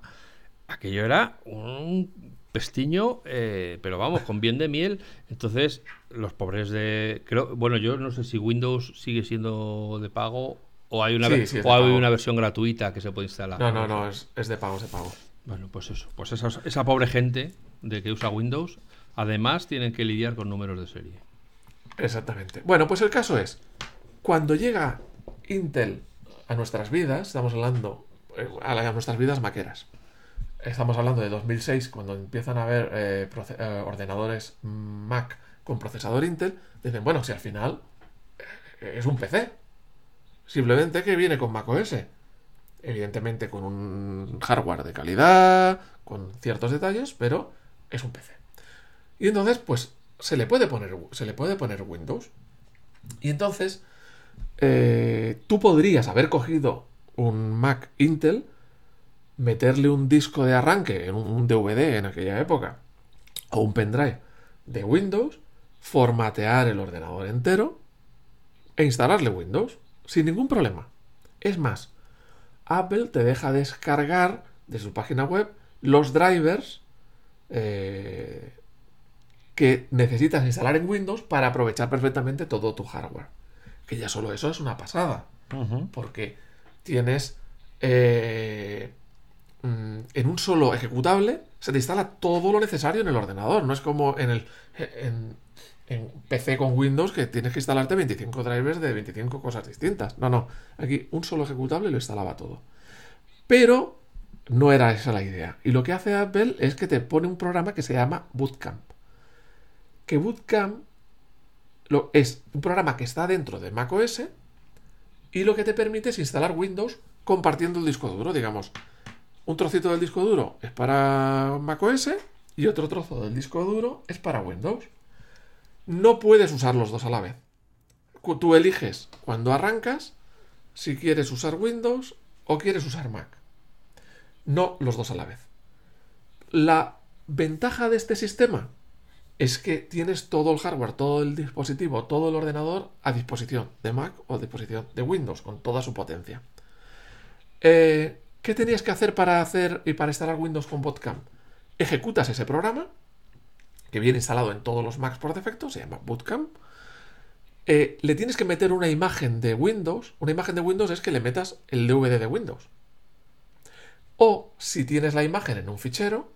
aquello era un pestiño, eh, pero vamos, con bien de miel. Entonces, los pobres de... Creo, bueno, yo no sé si Windows sigue siendo de pago o hay una, o hay una versión gratuita que se puede instalar. No, no, no, es, es de pago, es de pago. Bueno, pues eso. Pues esa, pobre gente de que usa Windows, además tienen que lidiar con números de serie. Exactamente. Bueno, pues el caso es, cuando llega Intel a nuestras vidas, estamos hablando eh, a, nuestras vidas maqueras. Estamos hablando de 2006, cuando empiezan a haber eh, eh, ordenadores Mac con procesador Intel, dicen, bueno, si al final es un PC. Simplemente que viene con Mac OS evidentemente con un hardware de calidad, con ciertos detalles, pero es un PC. Y entonces, pues, se le puede poner, se le puede poner Windows. Y entonces, eh, tú podrías haber cogido un Mac Intel, meterle un disco de arranque, en un DVD en aquella época, o un pendrive de Windows, formatear el ordenador entero e instalarle Windows sin ningún problema. Es más, Apple te deja descargar de su página web los drivers eh, que necesitas instalar en Windows para aprovechar perfectamente todo tu hardware. Que ya solo eso es una pasada. Porque tienes eh, mm, en un solo ejecutable se te instala todo lo necesario en el ordenador. No es como en el en, en PC con Windows que tienes que instalarte 25 drivers de 25 cosas distintas. No, no. Aquí un solo ejecutable lo instalaba todo. Pero no era esa la idea. Y lo que hace Apple es que te pone un programa que se llama Bootcamp. Que Bootcamp lo, es un programa que está dentro de macOS y lo que te permite es instalar Windows compartiendo el disco duro. Digamos, un trocito del disco duro es para macOS y otro trozo del disco duro es para Windows no puedes usar los dos a la vez. Tú eliges cuando arrancas si quieres usar Windows o quieres usar Mac. No los dos a la vez. La ventaja de este sistema es que tienes todo el hardware, todo el dispositivo, todo el ordenador a disposición de Mac o a disposición de Windows con toda su potencia. Eh, ¿Qué tenías que hacer para hacer y para instalar Windows con Bootcamp? Ejecutas ese programa que viene instalado en todos los Macs por defecto, se llama Bootcamp. Eh, le tienes que meter una imagen de Windows. Una imagen de Windows es que le metas el DVD de Windows. O si tienes la imagen en un fichero,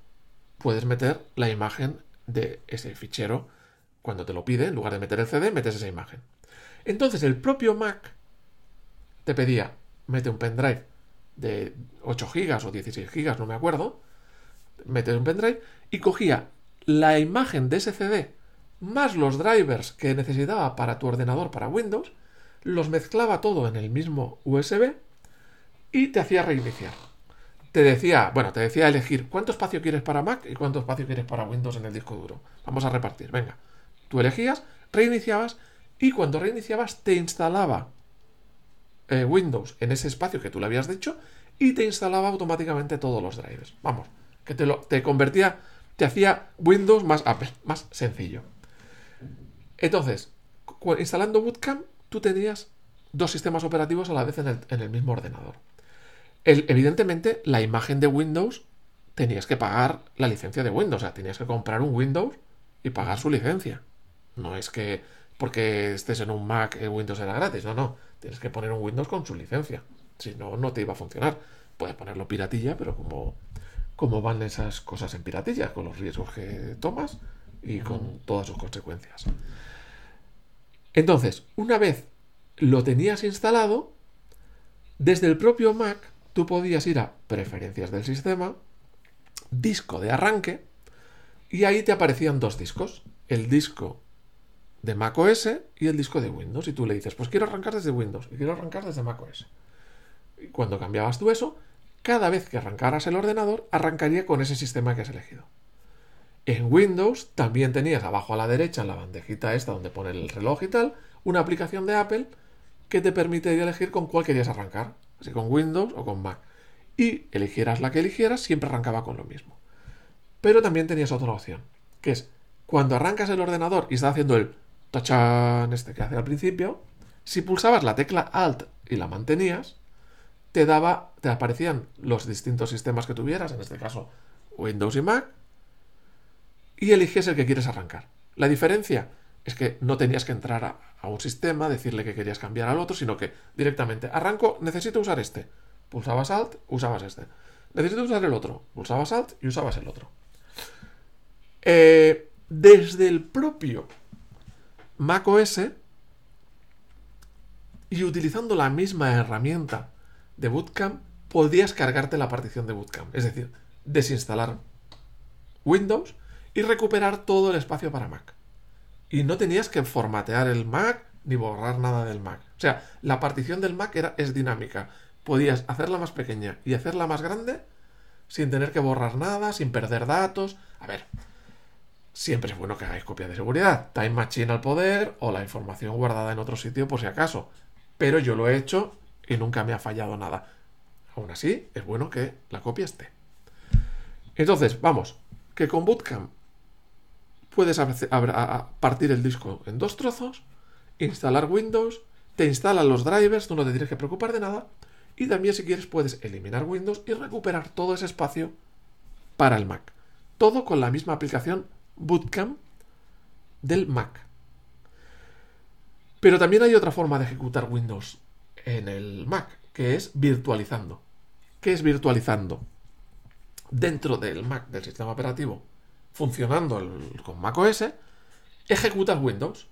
puedes meter la imagen de ese fichero cuando te lo pide. En lugar de meter el CD, metes esa imagen. Entonces el propio Mac te pedía, mete un pendrive de 8 gigas o 16 gigas, no me acuerdo, mete un pendrive y cogía la imagen de ese CD más los drivers que necesitaba para tu ordenador para Windows, los mezclaba todo en el mismo USB y te hacía reiniciar. Te decía, bueno, te decía elegir cuánto espacio quieres para Mac y cuánto espacio quieres para Windows en el disco duro. Vamos a repartir, venga. Tú elegías, reiniciabas y cuando reiniciabas te instalaba eh, Windows en ese espacio que tú le habías dicho y te instalaba automáticamente todos los drivers. Vamos, que te, lo, te convertía, te hacía Windows más más sencillo. Entonces, instalando Bootcamp, tú tenías dos sistemas operativos a la vez en el, mismo ordenador. evidentemente, la imagen de Windows tenías que pagar la licencia de Windows, o sea, tenías que comprar un Windows y pagar su licencia. No es que porque estés en un Mac el Windows era gratis, no, no, tienes que poner un Windows con su licencia. Si no, no te iba a funcionar. Puedes ponerlo piratilla, pero como, como van esas cosas en piratilla, con los riesgos que tomas y con todas sus consecuencias. Entonces, una vez lo tenías instalado, desde el propio Mac tú podías ir a preferencias del sistema, disco de arranque, y ahí te aparecían dos discos, el disco de Mac OS y el disco de Windows. Y tú le dices, pues quiero arrancar desde Windows y quiero arrancar desde Mac OS. Y cuando cambiabas tú eso, cada vez que arrancaras el ordenador, arrancaría con ese sistema que has elegido. En Windows también tenías abajo a la derecha, en la bandejita esta donde pone el reloj y tal, una aplicación de Apple que te permite elegir con cuál querías arrancar, así con Windows o con Mac. Y eligieras la que eligieras, siempre arrancaba con lo mismo. Pero también tenías otra opción, que es cuando arrancas el ordenador y está haciendo el tachan este que hace al principio, si pulsabas la tecla Alt y la mantenías, te daba, te aparecían los distintos sistemas que tuvieras, en este caso Windows y Mac, y eliges el que quieres arrancar. La diferencia es que no tenías que entrar a, un sistema, decirle que querías cambiar al otro, sino que directamente arranco, necesito usar este. Pulsabas Alt, usabas este. Necesito usar el otro. Pulsabas Alt y usabas el otro. Eh, desde el propio Mac OS y utilizando la misma herramienta de Bootcamp, podías cargarte la partición de Bootcamp. Es decir, desinstalar Windows y recuperar todo el espacio para Mac. Y no tenías que formatear el Mac ni borrar nada del Mac. O sea, la partición del Mac era, es dinámica. Podías hacerla más pequeña y hacerla más grande sin tener que borrar nada, sin perder datos. A ver, siempre es bueno que hagáis copia de seguridad. Time Machine al poder o la información guardada en otro sitio por si acaso. Pero yo lo he hecho y nunca me ha fallado nada. Aún así, es bueno que la copia esté. Entonces, vamos, que con Bootcamp puedes partir el disco en dos trozos, instalar Windows, te instalan los drivers, tú no te tienes que preocupar de nada, y también si quieres puedes eliminar Windows y recuperar todo ese espacio para el Mac. Todo con la misma aplicación Bootcamp del Mac. Pero también hay otra forma de ejecutar Windows en el Mac, que es virtualizando. ¿Qué es virtualizando? Dentro del Mac, del sistema operativo, funcionando con macOS, ejecutas Windows.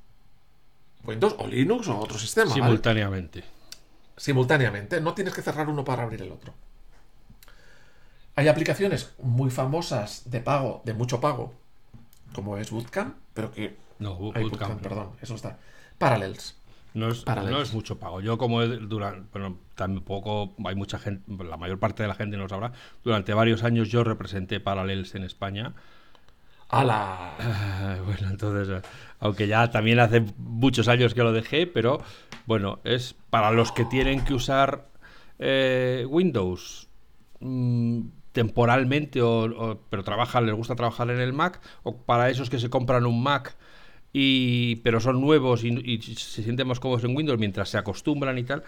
Windows o Linux o otro sistema. Simultáneamente. Simultáneamente. No tienes que cerrar uno para abrir el otro. Hay aplicaciones muy famosas de pago, de mucho pago, como es Bootcamp, pero que. No, Bootcamp. perdón, eso está. Parallels. No es, no es, mucho pago. Yo como durante, bueno, tampoco hay mucha gente, la mayor parte de la gente no lo sabrá, durante varios años yo representé Parallels en España ¡Hala! Bueno, entonces, aunque ya también hace muchos años que lo dejé, pero bueno, es para los que tienen que usar eh, Windows mm, temporalmente, o, pero trabajan, les gusta trabajar en el Mac, o para esos que se compran un Mac. Y, pero son nuevos y, se sienten más cómodos en Windows mientras se acostumbran y tal.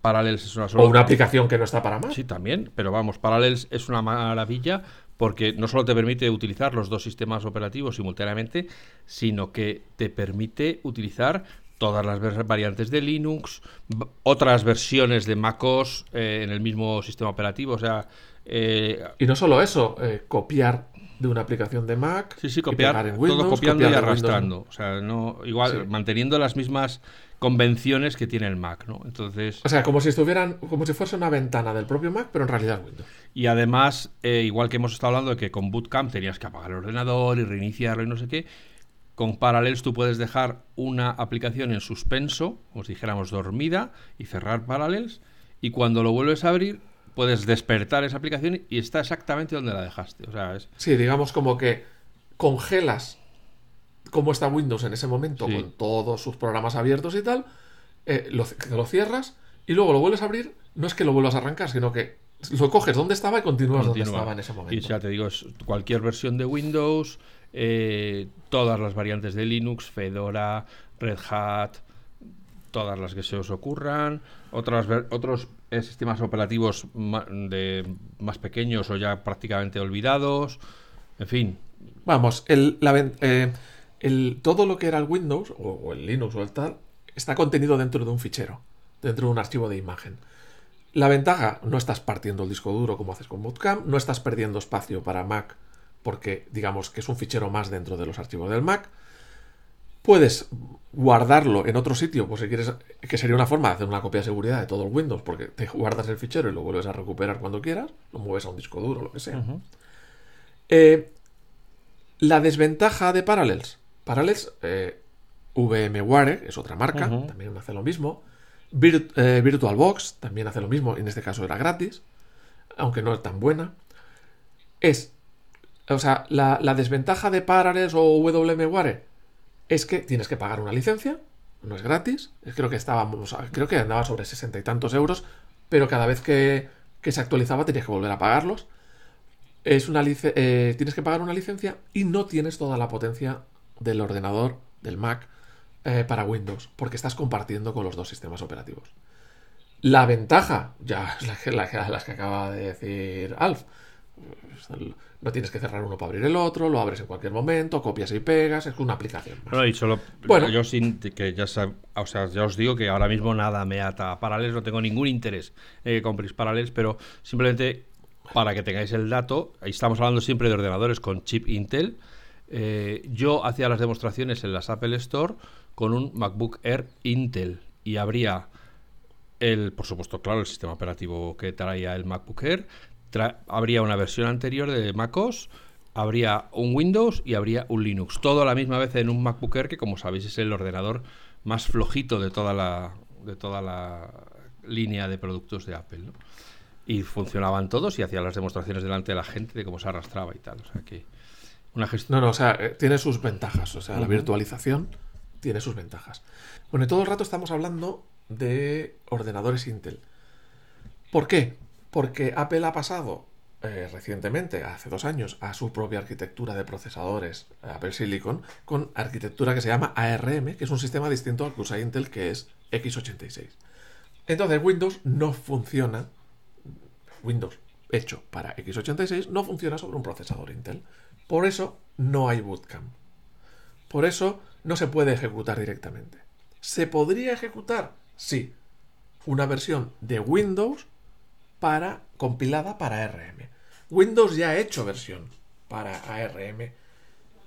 Parallels es una O una aplicación que no está para Mac. Sí, también, pero vamos, Parallels es una maravilla porque no solo te permite utilizar los dos sistemas operativos simultáneamente, sino que te permite utilizar todas las variantes de Linux, otras versiones de MacOS eh, en el mismo sistema operativo, o sea... Eh, y no solo eso, eh, copiar de una aplicación de Mac. Sí, sí, copiar en Windows, todo copiando y arrastrando. O sea, no, igual, manteniendo las mismas convenciones que tiene el Mac, ¿no? Entonces. O sea, como si estuvieran, como si fuese una ventana del propio Mac, pero en realidad Windows. Y además, eh, igual que hemos estado hablando de que con Bootcamp tenías que apagar el ordenador y reiniciarlo y no sé qué. Con Parallels tú puedes dejar una aplicación en suspenso, como si dijéramos dormida, y cerrar Parallels. Y cuando lo vuelves a abrir, puedes despertar esa aplicación y está exactamente donde la dejaste. O sea, es... Sí, digamos como que congelas cómo está Windows en ese momento con todos sus programas abiertos y tal, eh, lo, lo, cierras y luego lo vuelves a abrir. No es que lo vuelvas a arrancar, sino que lo coges donde estaba y continúas donde estaba en ese momento. Y ya te digo, es cualquier versión de Windows, eh, todas las variantes de Linux, Fedora, Red Hat, todas las que se os ocurran, otras, otros sistemas operativos de, más pequeños o ya prácticamente olvidados, en fin. Vamos, el, eh, el, todo lo que era el Windows o, el Linux o el tal está contenido dentro de un fichero, dentro de un archivo de imagen. La ventaja, no estás partiendo el disco duro como haces con Bootcamp, no estás perdiendo espacio para Mac porque digamos que es un fichero más dentro de los archivos del Mac. Puedes guardarlo en otro sitio, pues si quieres, que sería una forma de hacer una copia de seguridad de todo el Windows, porque te guardas el fichero y lo vuelves a recuperar cuando quieras, lo mueves a un disco duro, lo que sea. Eh, la desventaja de Parallels. Parallels, eh, VMware, es otra marca, también hace lo mismo. Eh, VirtualBox también hace lo mismo, en este caso era gratis, aunque no es tan buena. Es, o sea, la, la desventaja de Parallels o VMware es que tienes que pagar una licencia, no es gratis, creo que estábamos, creo que andaba sobre sesenta y tantos euros, pero cada vez que, se actualizaba tenías que volver a pagarlos. Es una eh, tienes que pagar una licencia y no tienes toda la potencia del ordenador, del Mac, eh, para Windows, porque estás compartiendo con los dos sistemas operativos. La ventaja, ya es la, las que acaba de decir Alf, no tienes que cerrar uno para abrir el otro, lo abres en cualquier momento, copias y pegas, es una aplicación bueno, yo sin que ya, o sea, ya os digo que ahora mismo nada me ata a Parallels, no tengo ningún interés en que compréis Parallels, pero simplemente para que tengáis el dato, estamos hablando siempre de ordenadores con chip Intel. Eh, yo hacía las demostraciones en las Apple Store con un MacBook Air Intel y habría el, por supuesto, claro, el sistema operativo que traía el MacBook Air, habría una versión anterior de MacOS, habría un Windows y habría un Linux. Todo a la misma vez en un MacBook Air, que como sabéis es el ordenador más flojito de toda la, de toda la línea de productos de Apple. Y funcionaban todos y hacía las demostraciones delante de la gente de cómo se arrastraba y tal. O sea que una gestión... No, no, o sea, eh, tiene sus ventajas. O sea, la virtualización tiene sus ventajas. Bueno, y todo el rato estamos hablando de ordenadores Intel. ¿Por qué? Porque Apple ha pasado eh, recientemente, hace dos años, a su propia arquitectura de procesadores Apple Silicon con arquitectura que se llama ARM, que es un sistema distinto al que usa Intel, que es x86. Entonces Windows no funciona, Windows hecho para x86 no funciona sobre un procesador Intel. Por eso no hay bootcamp. Por eso no se puede ejecutar directamente. ¿Se podría ejecutar? Sí. Una versión de Windows para, compilada para ARM. Windows ya ha hecho versión para ARM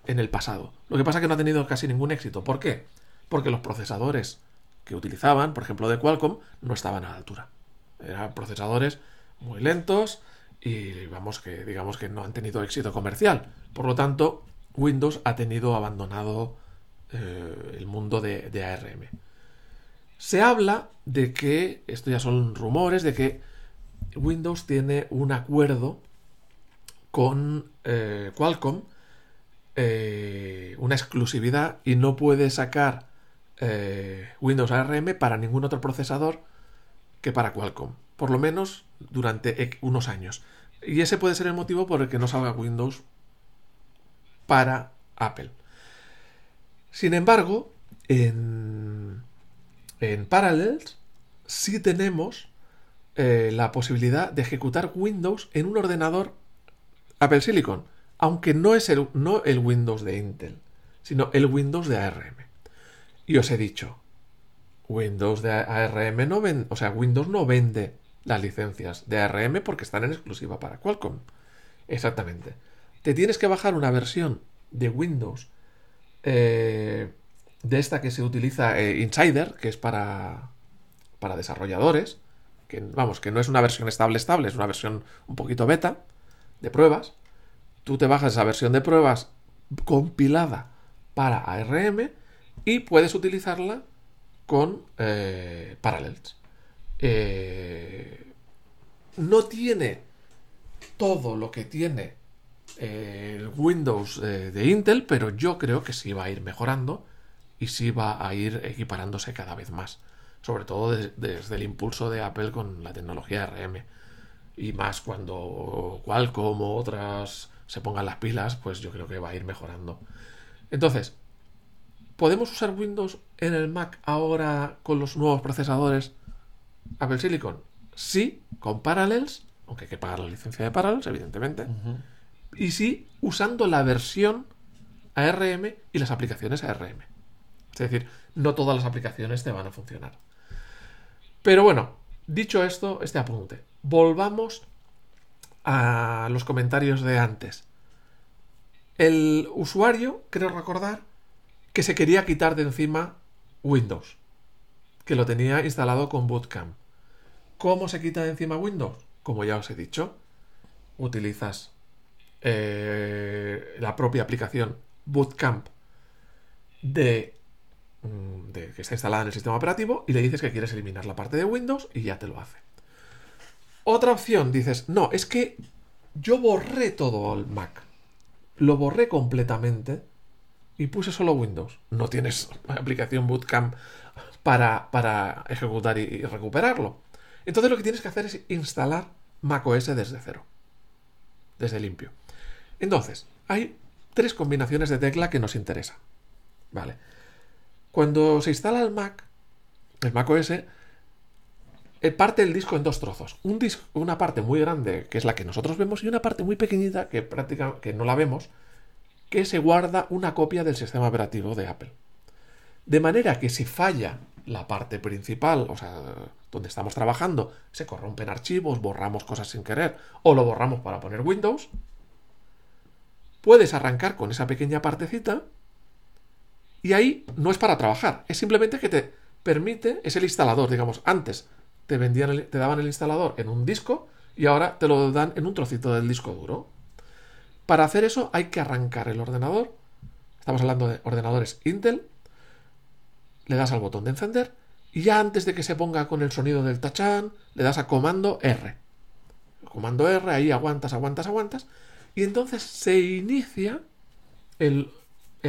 en el pasado. Lo que pasa es que no ha tenido casi ningún éxito. ¿Por qué? Porque los procesadores que utilizaban, por ejemplo de Qualcomm, no estaban a la altura. Eran procesadores muy lentos y vamos que digamos que no han tenido éxito comercial. Por lo tanto, Windows ha tenido abandonado eh, el mundo de, de ARM. Se habla de que, esto ya son rumores, de que Windows tiene un acuerdo con eh, Qualcomm, eh, una exclusividad y no puede sacar eh, Windows ARM para ningún otro procesador que para Qualcomm, por lo menos durante unos años. Y ese puede ser el motivo por el que no salga Windows para Apple. Sin embargo, en, en Parallels sí tenemos eh, la posibilidad de ejecutar Windows en un ordenador Apple Silicon, aunque no es el, no el Windows de Intel, sino el Windows de ARM. Y os he dicho, Windows de ARM no vende, o sea, Windows no vende las licencias de ARM porque están en exclusiva para Qualcomm. Exactamente. te tienes que bajar una versión de Windows eh, de esta que se utiliza eh, Insider, que es para, para desarrolladores, que vamos, que no es una versión estable estable, es una versión un poquito beta de pruebas. Tú te bajas esa versión de pruebas compilada para ARM y puedes utilizarla con eh, Parallels. no tiene todo lo que tiene el Windows de, Intel, pero yo creo que sí va a ir mejorando y sí va a ir equiparándose cada vez más. Sobre todo desde el impulso de Apple con la tecnología RM. Y más cuando Qualcomm o otras se pongan las pilas, pues yo creo que va a ir mejorando. Entonces, ¿podemos usar Windows en el Mac ahora con los nuevos procesadores Apple Silicon? Sí, con Parallels, aunque hay que pagar la licencia de Parallels, evidentemente y sí usando la versión ARM y las aplicaciones ARM. Es decir, no todas las aplicaciones te van a funcionar. Pero bueno, dicho esto, este apunte. Volvamos a los comentarios de antes. El usuario, creo recordar, que se quería quitar de encima Windows, que lo tenía instalado con Bootcamp. ¿Cómo se quita de encima Windows? Como ya os he dicho, utilizas eh, la propia aplicación Bootcamp de, de, que está instalada en el sistema operativo y le dices que quieres eliminar la parte de Windows y ya te lo hace. Otra opción, dices, no, es que yo borré todo el Mac. Lo borré completamente y puse solo Windows. No tienes aplicación Bootcamp para, para ejecutar y recuperarlo. Entonces lo que tienes que hacer es instalar macOS desde cero. Desde limpio. Entonces, hay tres combinaciones de tecla que nos interesan. ¿Vale? Cuando se instala el Mac, el Mac OS, eh, parte el disco en dos trozos. Un una parte muy grande, que es la que nosotros vemos, y una parte muy pequeñita, que prácticamente no la vemos, que se guarda una copia del sistema operativo de Apple. De manera que si falla la parte principal, o sea, donde estamos trabajando, se corrompen archivos, borramos cosas sin querer, o lo borramos para poner Windows, puedes arrancar con esa pequeña partecita y ahí no es para trabajar, es simplemente que te permite, es el instalador, digamos, antes te, vendían te daban el instalador en un disco y ahora te lo dan en un trocito del disco duro. Para hacer eso hay que arrancar el ordenador, estamos hablando de ordenadores Intel, le das al botón de encender y ya antes de que se ponga con el sonido del tachán, le das a comando R. Comando R, ahí aguantas, aguantas, aguantas y entonces se inicia el,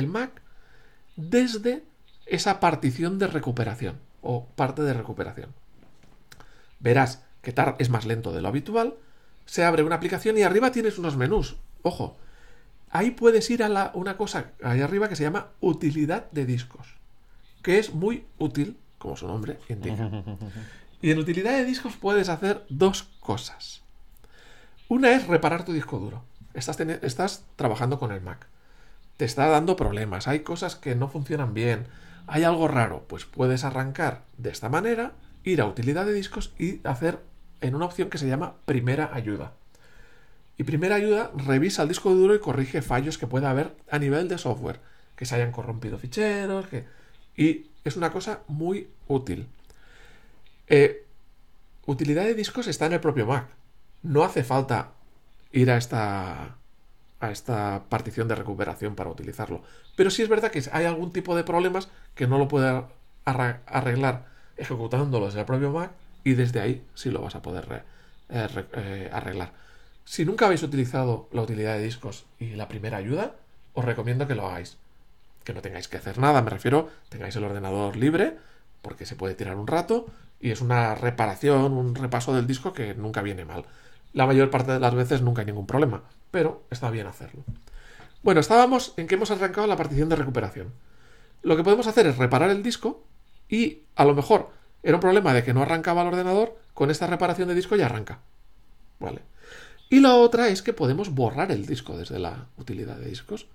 Mac desde esa partición de recuperación o parte de recuperación. Verás que TAR es más lento de lo habitual, se abre una aplicación y arriba tienes unos menús. Ojo, ahí puedes ir a la, una cosa ahí arriba que se llama utilidad de discos, que es muy útil, como su nombre indica. Y en utilidad de discos puedes hacer dos cosas. Una es reparar tu disco duro estás, trabajando con el Mac. Te está dando problemas, hay cosas que no funcionan bien, hay algo raro, pues puedes arrancar de esta manera, ir a utilidad de discos y hacer en una opción que se llama primera ayuda. Y primera ayuda revisa el disco duro y corrige fallos que pueda haber a nivel de software, que se hayan corrompido ficheros, que... y es una cosa muy útil. Eh, utilidad de discos está en el propio Mac. No hace falta ir a esta, esta partición de recuperación para utilizarlo. Pero sí es verdad que hay algún tipo de problemas que no lo puede arreglar ejecutándolo desde el propio Mac y desde ahí sí lo vas a poder eh, eh, arreglar. Si nunca habéis utilizado la utilidad de discos y la primera ayuda, os recomiendo que lo hagáis. Que no tengáis que hacer nada, me refiero, tengáis el ordenador libre, porque se puede tirar un rato, y es una reparación, un repaso del disco que nunca viene mal. La mayor parte de las veces nunca hay ningún problema, pero está bien hacerlo. Bueno, estábamos en que hemos arrancado la partición de recuperación. Lo que podemos hacer es reparar el disco y a lo mejor era un problema de que no arrancaba el ordenador, con esta reparación de disco ya arranca. ¿Vale? Y la otra es que podemos borrar el disco desde la utilidad de discos.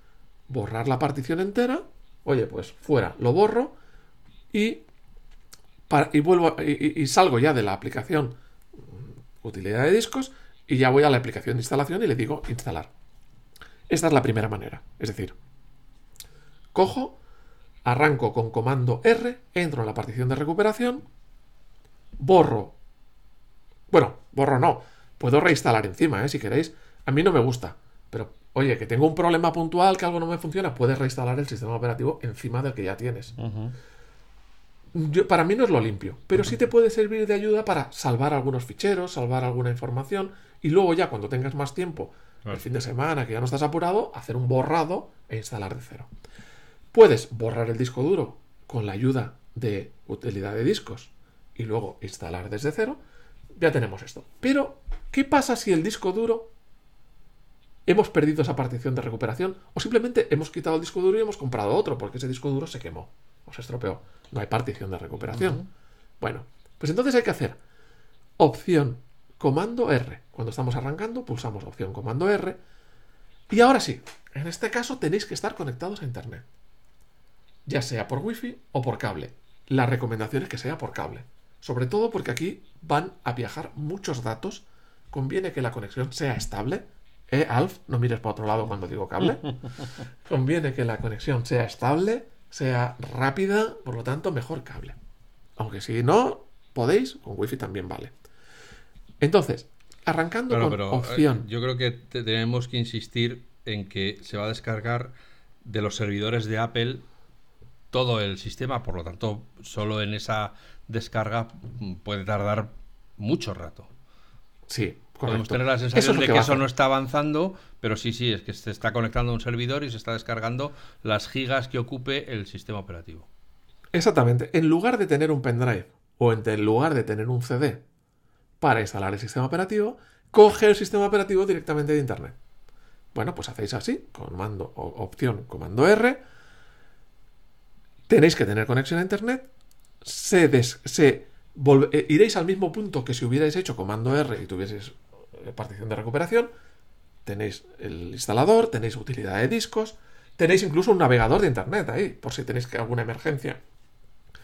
Borrar la partición entera. Oye, pues fuera, lo borro y, y vuelvo y salgo ya de la aplicación utilidad de discos y ya voy a la aplicación de instalación y le digo instalar. Esta es la primera manera. Es decir, cojo, arranco con comando R, entro en la partición de recuperación, borro. Bueno, borro no. Puedo reinstalar encima, ¿eh? si queréis. A mí no me gusta. Pero, oye, que tengo un problema puntual, que algo no me funciona, puedes reinstalar el sistema operativo encima del que ya tienes. Para mí no es lo limpio, pero sí te puede servir de ayuda para salvar algunos ficheros, salvar alguna información y luego ya cuando tengas más tiempo, el fin de semana, que ya no estás apurado, hacer un borrado e instalar de cero. Puedes borrar el disco duro con la ayuda de utilidad de discos y luego instalar desde cero. Ya tenemos esto. Pero, ¿qué pasa si el disco duro hemos perdido esa partición de recuperación o simplemente hemos quitado el disco duro y hemos comprado otro porque ese disco duro se quemó o se estropeó? No hay partición de recuperación. Bueno, pues entonces hay que hacer opción comando R. Cuando estamos arrancando, pulsamos opción comando R. Y ahora sí, en este caso tenéis que estar conectados a Internet. Ya sea por Wi-Fi o por cable. La recomendación es que sea por cable. Sobre todo porque aquí van a viajar muchos datos. Conviene que la conexión sea estable. ¿Eh, Alf? No mires para otro lado cuando digo cable. Conviene que la conexión sea estable, sea rápida, por lo tanto, mejor cable. Aunque si no podéis, con Wi-Fi también vale. Entonces, arrancando con eh, opción. yo creo que tenemos que insistir en que se va a descargar de los servidores de Apple todo el sistema, por lo tanto, solo en esa descarga puede tardar mucho rato. Sí, Podemos tener la sensación de que, eso no está avanzando, pero sí, sí, es que se está conectando a un servidor y se está descargando las gigas que ocupe el sistema operativo. Exactamente. En lugar de tener un pendrive o en lugar de tener un CD para instalar el sistema operativo, coge el sistema operativo directamente de Internet. Bueno, pues hacéis así, comando, opción, comando R. Tenéis que tener conexión a Internet. Se, se eh, iréis al mismo punto que si hubierais hecho comando R y tuvieseis partición de recuperación. Tenéis el instalador, tenéis utilidad de discos, tenéis incluso un navegador de Internet ahí, por si tenéis alguna emergencia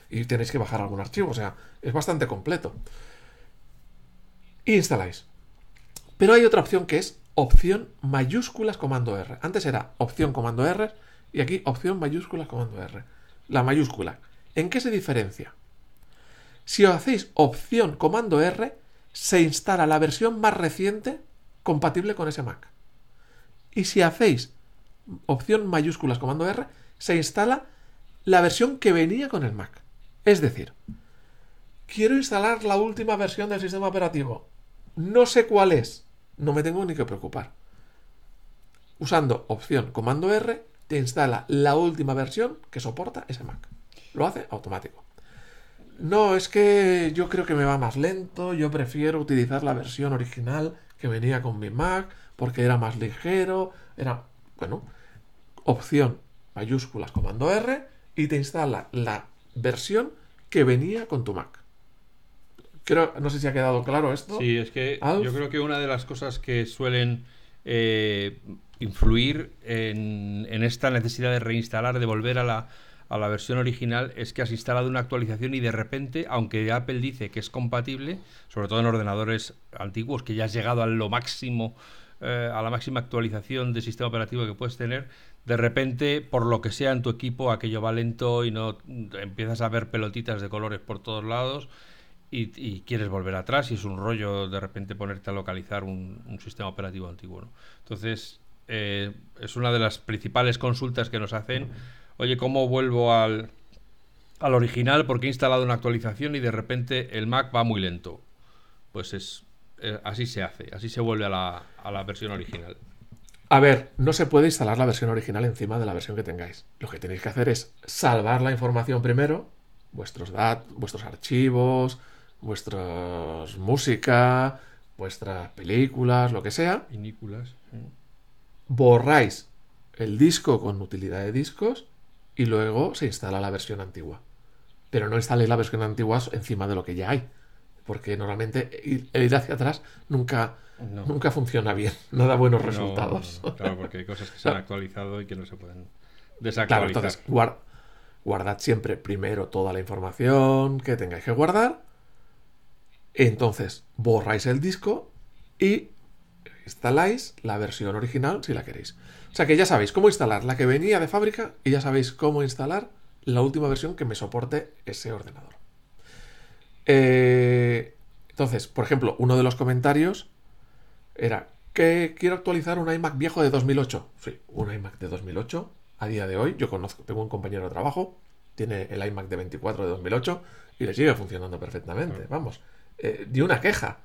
y tenéis que bajar algún archivo. O sea, es bastante completo y instaláis. Pero hay otra opción que es opción mayúsculas comando R. Antes era opción comando R y aquí opción mayúsculas comando R. La mayúscula. ¿En qué se diferencia? Si hacéis opción comando R, se instala la versión más reciente compatible con ese Mac. Y si hacéis opción mayúsculas comando R, se instala la versión que venía con el Mac. Es decir, quiero instalar la última versión del sistema operativo. No sé cuál es. No me tengo ni que preocupar. Usando opción comando R, te instala la última versión que soporta ese Mac. Lo hace automático. No, es que yo creo que me va más lento, yo prefiero utilizar la versión original que venía con mi Mac porque era más ligero, era, bueno, opción mayúsculas comando R y te instala la versión que venía con tu Mac no sé si ha quedado claro esto. Sí, es que yo creo que una de las cosas que suelen eh, influir en, esta necesidad de reinstalar, de volver a la, a la versión original, es que has instalado una actualización y de repente, aunque Apple dice que es compatible, sobre todo en ordenadores antiguos, que ya has llegado a lo máximo, eh, a la máxima actualización de sistema operativo que puedes tener, de repente, por lo que sea en tu equipo, aquello va lento y no empiezas a ver pelotitas de colores por todos lados y, quieres volver atrás y es un rollo de repente ponerte a localizar un, sistema operativo antiguo. Entonces, eh, es una de las principales consultas que nos hacen. Oye, ¿cómo vuelvo al, al original? Porque he instalado una actualización y de repente el Mac va muy lento. Pues es eh, así se hace, así se vuelve a la, a la versión original. A ver, no se puede instalar la versión original encima de la versión que tengáis. Lo que tenéis que hacer es salvar la información primero, vuestros datos, vuestros archivos, vuestras música, vuestras películas, lo que sea. Pinículas. Borráis el disco con utilidad de discos y luego se instala la versión antigua. Pero no instaléis la versión antigua encima de lo que ya hay. Porque normalmente ir, ir hacia atrás nunca, nunca funciona bien. No da buenos resultados. claro, porque hay cosas que se han actualizado y que no se pueden desactualizar. Claro, entonces guardad siempre primero toda la información que tengáis que guardar entonces, borráis el disco y, instaláis la versión original si la queréis. O sea que ya sabéis cómo instalar la que venía de fábrica y ya sabéis cómo instalar la última versión que me soporte ese ordenador. Eh, entonces, por ejemplo, uno de los comentarios era que quiero actualizar un iMac viejo de 2008. Sí, un iMac de 2008 a día de hoy. Yo conozco, tengo un compañero de trabajo, tiene el iMac de 24 de 2008 y le sigue funcionando perfectamente. Vamos, eh, ni una queja.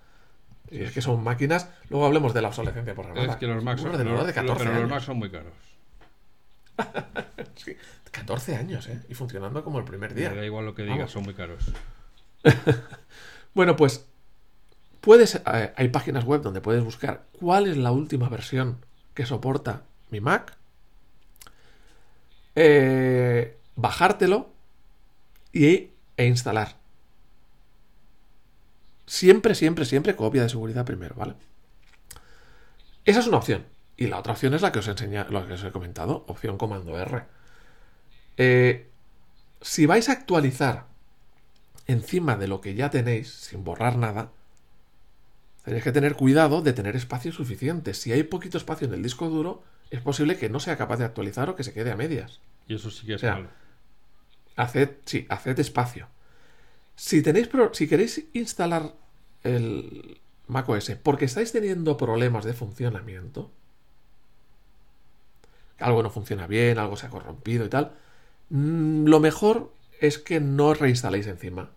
Y es que son máquinas. Luego hablemos de la obsolescencia programada. Es que los Macs son, de 14 pero los Macs son muy caros. 14 años, ¿eh? Y funcionando como el primer día. Me da igual lo que digas, son muy caros. bueno, pues puedes, eh, hay páginas web donde puedes buscar cuál es la última versión que soporta mi Mac, eh, bajártelo y, e instalar. Siempre, siempre, siempre copia de seguridad primero, ¿vale? Esa es una opción. Y la otra opción es la que os enseña, lo que os he comentado, opción comando R. Eh, si vais a actualizar encima de lo que ya tenéis, sin borrar nada, tenéis que tener cuidado de tener espacio suficiente. Si hay poquito espacio en el disco duro, es posible que no sea capaz de actualizar o que se quede a medias. Y eso sí que es malo. Haced, sí, haced espacio. Si tenéis si queréis instalar el macOS porque estáis teniendo problemas de funcionamiento, algo no funciona bien, algo se ha corrompido y tal, mm, lo mejor es que no reinstaléis encima.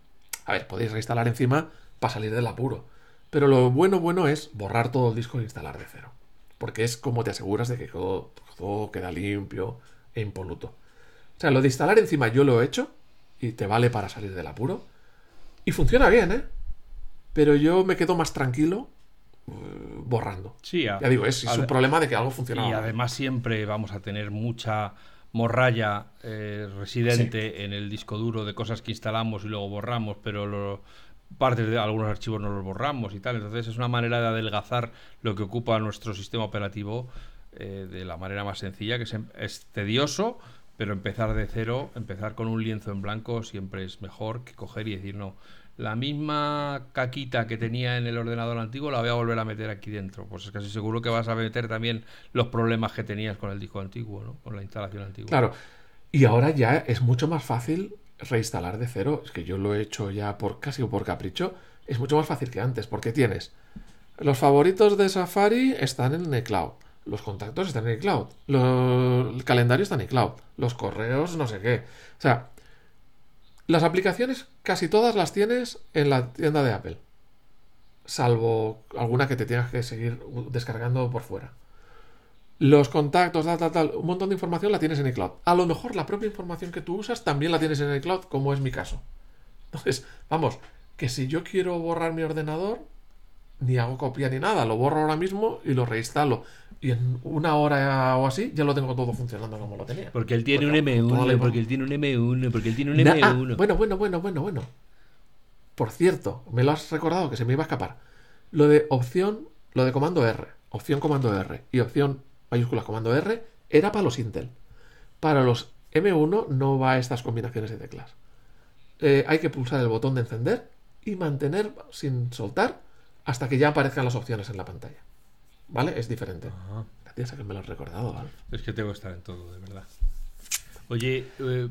A ver, podéis reinstalar encima para salir del apuro. Pero lo bueno, bueno es borrar todo el disco e instalar de cero. Porque es como te aseguras de que todo, todo queda limpio e impoluto. O sea, lo de instalar encima yo lo he hecho y te vale para salir del apuro. Y funciona bien, ¿eh? Pero yo me quedo más tranquilo eh, borrando. Sí, ya digo, es, es un problema de que algo funciona. Y además siempre vamos a tener mucha morralla eh, residente en el disco duro de cosas que instalamos y luego borramos, pero lo, partes de algunos archivos no los borramos y tal. Entonces es una manera de adelgazar lo que ocupa nuestro sistema operativo eh, de la manera más sencilla, que es, es, tedioso, pero empezar de cero, empezar con un lienzo en blanco siempre es mejor que coger y decir no la misma caquita que tenía en el ordenador antiguo la voy a volver a meter aquí dentro. Pues es casi seguro que vas a meter también los problemas que tenías con el disco antiguo, ¿no? Con la instalación antigua. Claro. Y ahora ya es mucho más fácil reinstalar de cero. Es que yo lo he hecho ya por casi por capricho. Es mucho más fácil que antes, porque tienes los favoritos de Safari están en el cloud. Los contactos están en el cloud. Los, el calendario está en el cloud. Los correos, no sé qué. O sea, las aplicaciones casi todas las tienes en la tienda de Apple. Salvo alguna que te tengas que seguir descargando por fuera. Los contactos, tal, tal, tal, un montón de información la tienes en el cloud. A lo mejor la propia información que tú usas también la tienes en el cloud, como es mi caso. Entonces, vamos, que si yo quiero borrar mi ordenador, ni hago copia ni nada, lo borro ahora mismo y lo reinstalo y en una hora o así ya lo tengo todo funcionando como lo tenía. Porque él tiene un M1, porque él tiene un M1, porque él tiene un M1. Ah, bueno, bueno, bueno, bueno, bueno. Por cierto, me lo has recordado que se me iba a escapar. Lo de opción, lo de comando R, opción comando R y opción mayúsculas comando R era para los Intel. Para los M1 no va a estas combinaciones de teclas. Eh, hay que pulsar el botón de encender y mantener sin soltar hasta que ya aparezcan las opciones en la pantalla. ¿Vale? Es diferente. Gracias a que me lo has recordado, Es que tengo que estar en todo, de verdad. Oye, eh,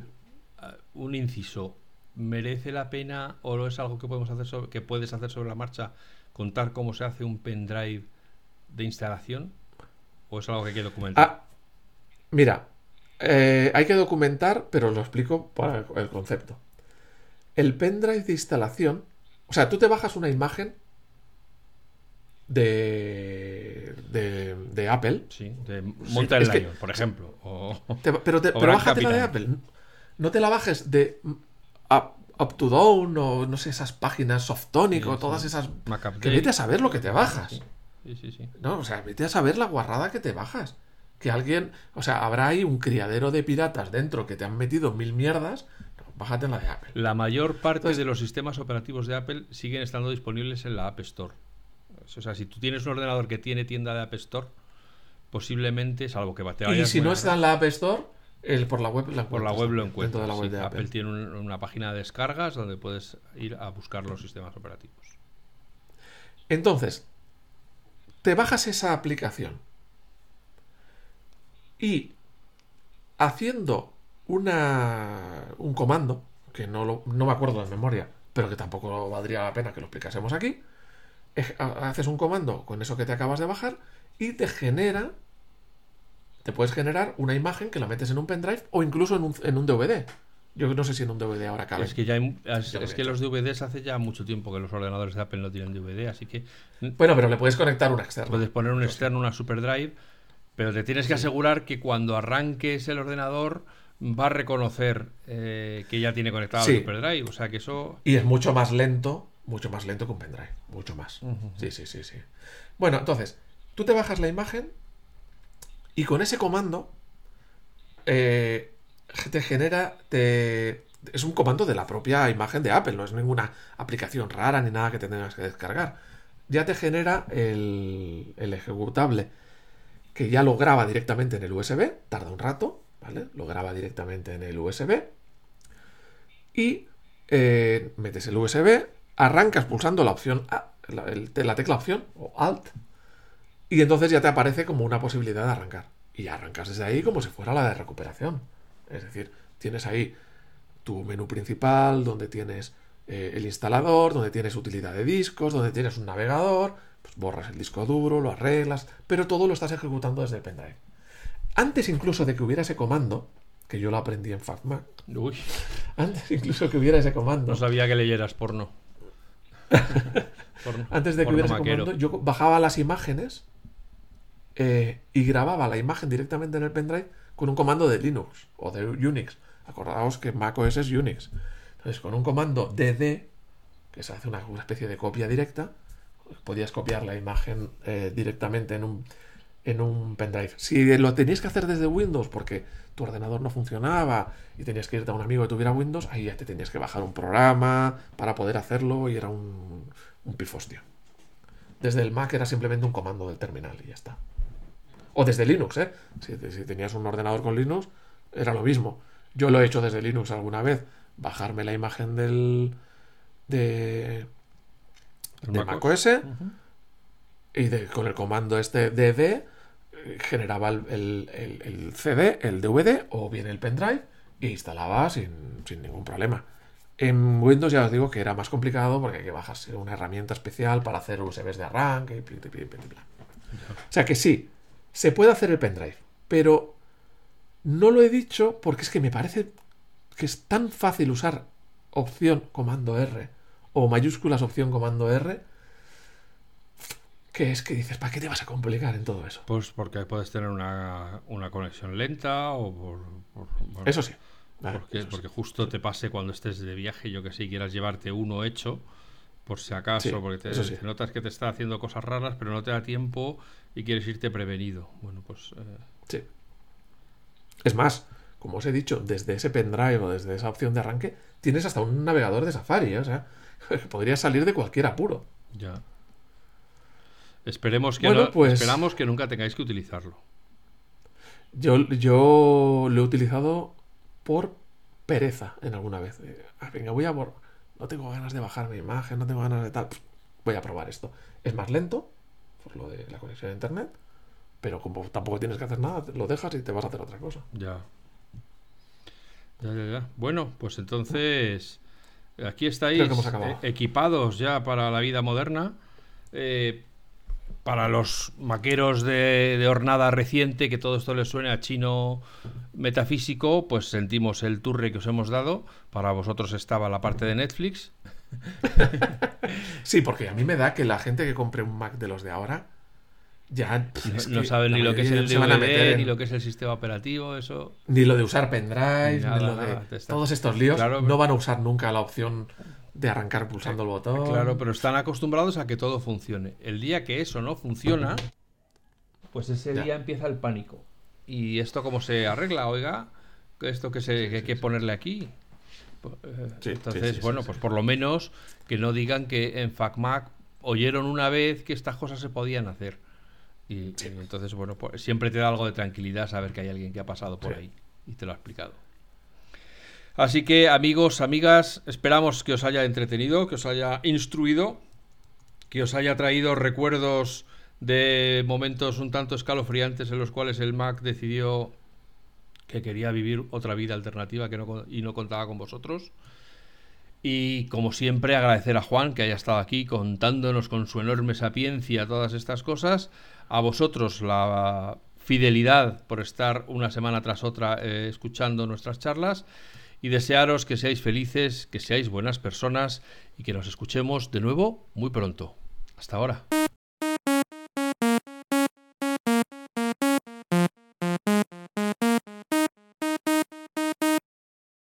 un inciso. ¿Merece la pena o es algo que podemos hacer sobre, que puedes hacer sobre la marcha contar cómo se hace un pendrive de instalación? ¿O es algo que hay que documentar? Ah, mira, eh, hay que documentar, pero lo explico para el concepto. El pendrive de instalación, o sea, tú te bajas una imagen de, de, Apple. Sí, de Monta el Lion, por ejemplo. pero pero bájate la de Apple. No te la bajes de Up, to Down o no sé, esas páginas Softonic o todas esas. Que vete a saber lo que te bajas. Sí, sí, sí. No, o sea, vete a saber la guarrada que te bajas. Que alguien. O sea, habrá ahí un criadero de piratas dentro que te han metido mil mierdas. bájate en la de Apple. La mayor parte de los sistemas operativos de Apple siguen estando disponibles en la App Store. O sea, si tú tienes un ordenador que tiene tienda de App Store, posiblemente, salvo que te Y si no está en la App Store, el, por la web Por la web lo encuentras. Apple. tiene una página de descargas donde puedes ir a buscar los sistemas operativos. Entonces, te bajas esa aplicación y haciendo una, un comando, que no, no me acuerdo de memoria, pero que tampoco valdría la pena que lo explicásemos aquí, haces un comando con eso que te acabas de bajar y te genera, te puedes generar una imagen que la metes en un pendrive o incluso en un, en un DVD. Yo no sé si en un DVD ahora cabe. Es que, ya es, que los DVDs hace ya mucho tiempo que los ordenadores de Apple no tienen DVD, así que... Bueno, pero le puedes conectar una externa. Puedes poner un externo, una SuperDrive, pero te tienes que asegurar que cuando arranques el ordenador va a reconocer eh, que ya tiene conectado el SuperDrive, o sea que eso... Y es mucho más lento, mucho más lento que un pendrive, mucho más. Sí, sí, sí, sí. Bueno, entonces, tú te bajas la imagen y con ese comando... Eh, te genera, te... es un comando de la propia imagen de Apple, no es ninguna aplicación rara ni nada que te tengas que descargar. Ya te genera el, el ejecutable que ya lo graba directamente en el USB, tarda un rato, ¿vale? Lo graba directamente en el USB y eh, metes el USB, arrancas pulsando la opción A, la, la, tecla opción o Alt y entonces ya te aparece como una posibilidad de arrancar. Y arrancas desde ahí como si fuera la de recuperación. Es decir, tienes ahí tu menú principal, donde tienes eh, el instalador, donde tienes utilidad de discos, donde tienes un navegador, pues borras el disco duro, lo arreglas, pero todo lo estás ejecutando desde el pendrive. Antes incluso de que hubiera ese comando, que yo lo aprendí en FacMac, Uy. antes incluso que hubiera ese comando... No sabía que leyeras porno. antes de que hubiera ese comando, yo bajaba las imágenes eh, y grababa la imagen directamente en el pendrive con un comando de Linux o de Unix. Acordaos que macOS es Unix. Entonces, con un comando dd, que se hace una, especie de copia directa, podías copiar la imagen eh, directamente en un, en un pendrive. Si lo tenías que hacer desde Windows porque tu ordenador no funcionaba y tenías que irte a un amigo que tuviera Windows, ahí ya te tenías que bajar un programa para poder hacerlo y era un, un pifostio. Desde el Mac era simplemente un comando del terminal y ya está. O desde Linux, ¿eh? Si, tenías un ordenador con Linux, era lo mismo. Yo lo he hecho desde Linux alguna vez. Bajarme la imagen del. de. de macOS. Y con el comando este dd generaba el, CD, el DVD o bien el pendrive e instalaba sin, ningún problema. En Windows ya os digo que era más complicado porque hay que bajarse una herramienta especial para hacer USBs de arranque bla, O sea que sí, se puede hacer el pendrive, pero no lo he dicho porque es que me parece que es tan fácil usar opción comando R o mayúsculas opción comando R que es que dices, ¿para qué te vas a complicar en todo eso? Pues porque puedes tener una, conexión lenta o por... eso sí. porque, justo te pase cuando estés de viaje, yo que sé, quieras llevarte uno hecho, por si acaso, porque te, notas que te está haciendo cosas raras, pero no te da tiempo y quieres irte prevenido. Bueno, pues... Eh, sí. Es más, como os he dicho, desde ese pendrive o desde esa opción de arranque, tienes hasta un navegador de Safari, ¿eh? o sea, podría salir de cualquier apuro. Ya. Esperemos que no, pues esperamos que nunca tengáis que utilizarlo. Yo, yo lo he utilizado por pereza en alguna vez. Ah, venga, voy a no tengo ganas de bajar mi imagen, no tengo ganas de tal. Voy a probar esto. Es más lento, por lo de la conexión a internet, pero como tampoco tienes que hacer nada, lo dejas y te vas a hacer otra cosa. Ya. Ya, ya, ya. Bueno, pues entonces aquí estáis eh, equipados ya para la vida moderna. Eh, para los maqueros de, de, hornada reciente, que todo esto les suene a chino metafísico, pues sentimos el turre que os hemos dado. Para vosotros estaba la parte de Netflix. sí, porque a mí me da que la gente que compre un Mac de los de ahora ya no, saben ni lo que es el DVD, ni lo que es el sistema operativo, eso. Ni lo de usar pendrive, ni, lo de todos estos líos. no van a usar nunca la opción de arrancar pulsando el botón. Claro, pero están acostumbrados a que todo funcione. El día que eso no funciona, pues ese día empieza el pánico. ¿Y esto cómo se arregla? Oiga, esto que, se, hay que ponerle aquí. Eh, entonces, bueno, pues por lo menos que no digan que en FacMac oyeron una vez que estas cosas se podían hacer. Y, entonces, bueno, pues siempre te da algo de tranquilidad saber que hay alguien que ha pasado por ahí y te lo ha explicado. Así que amigos, amigas, esperamos que os haya entretenido, que os haya instruido, que os haya traído recuerdos de momentos un tanto escalofriantes en los cuales el Mac decidió que quería vivir otra vida alternativa que no, y no contaba con vosotros. Y como siempre agradecer a Juan que haya estado aquí contándonos con su enorme sapiencia todas estas cosas. A vosotros la fidelidad por estar una semana tras otra eh, escuchando nuestras charlas. Y desearos que seáis felices, que seáis buenas personas y que nos escuchemos de nuevo muy pronto. Hasta ahora.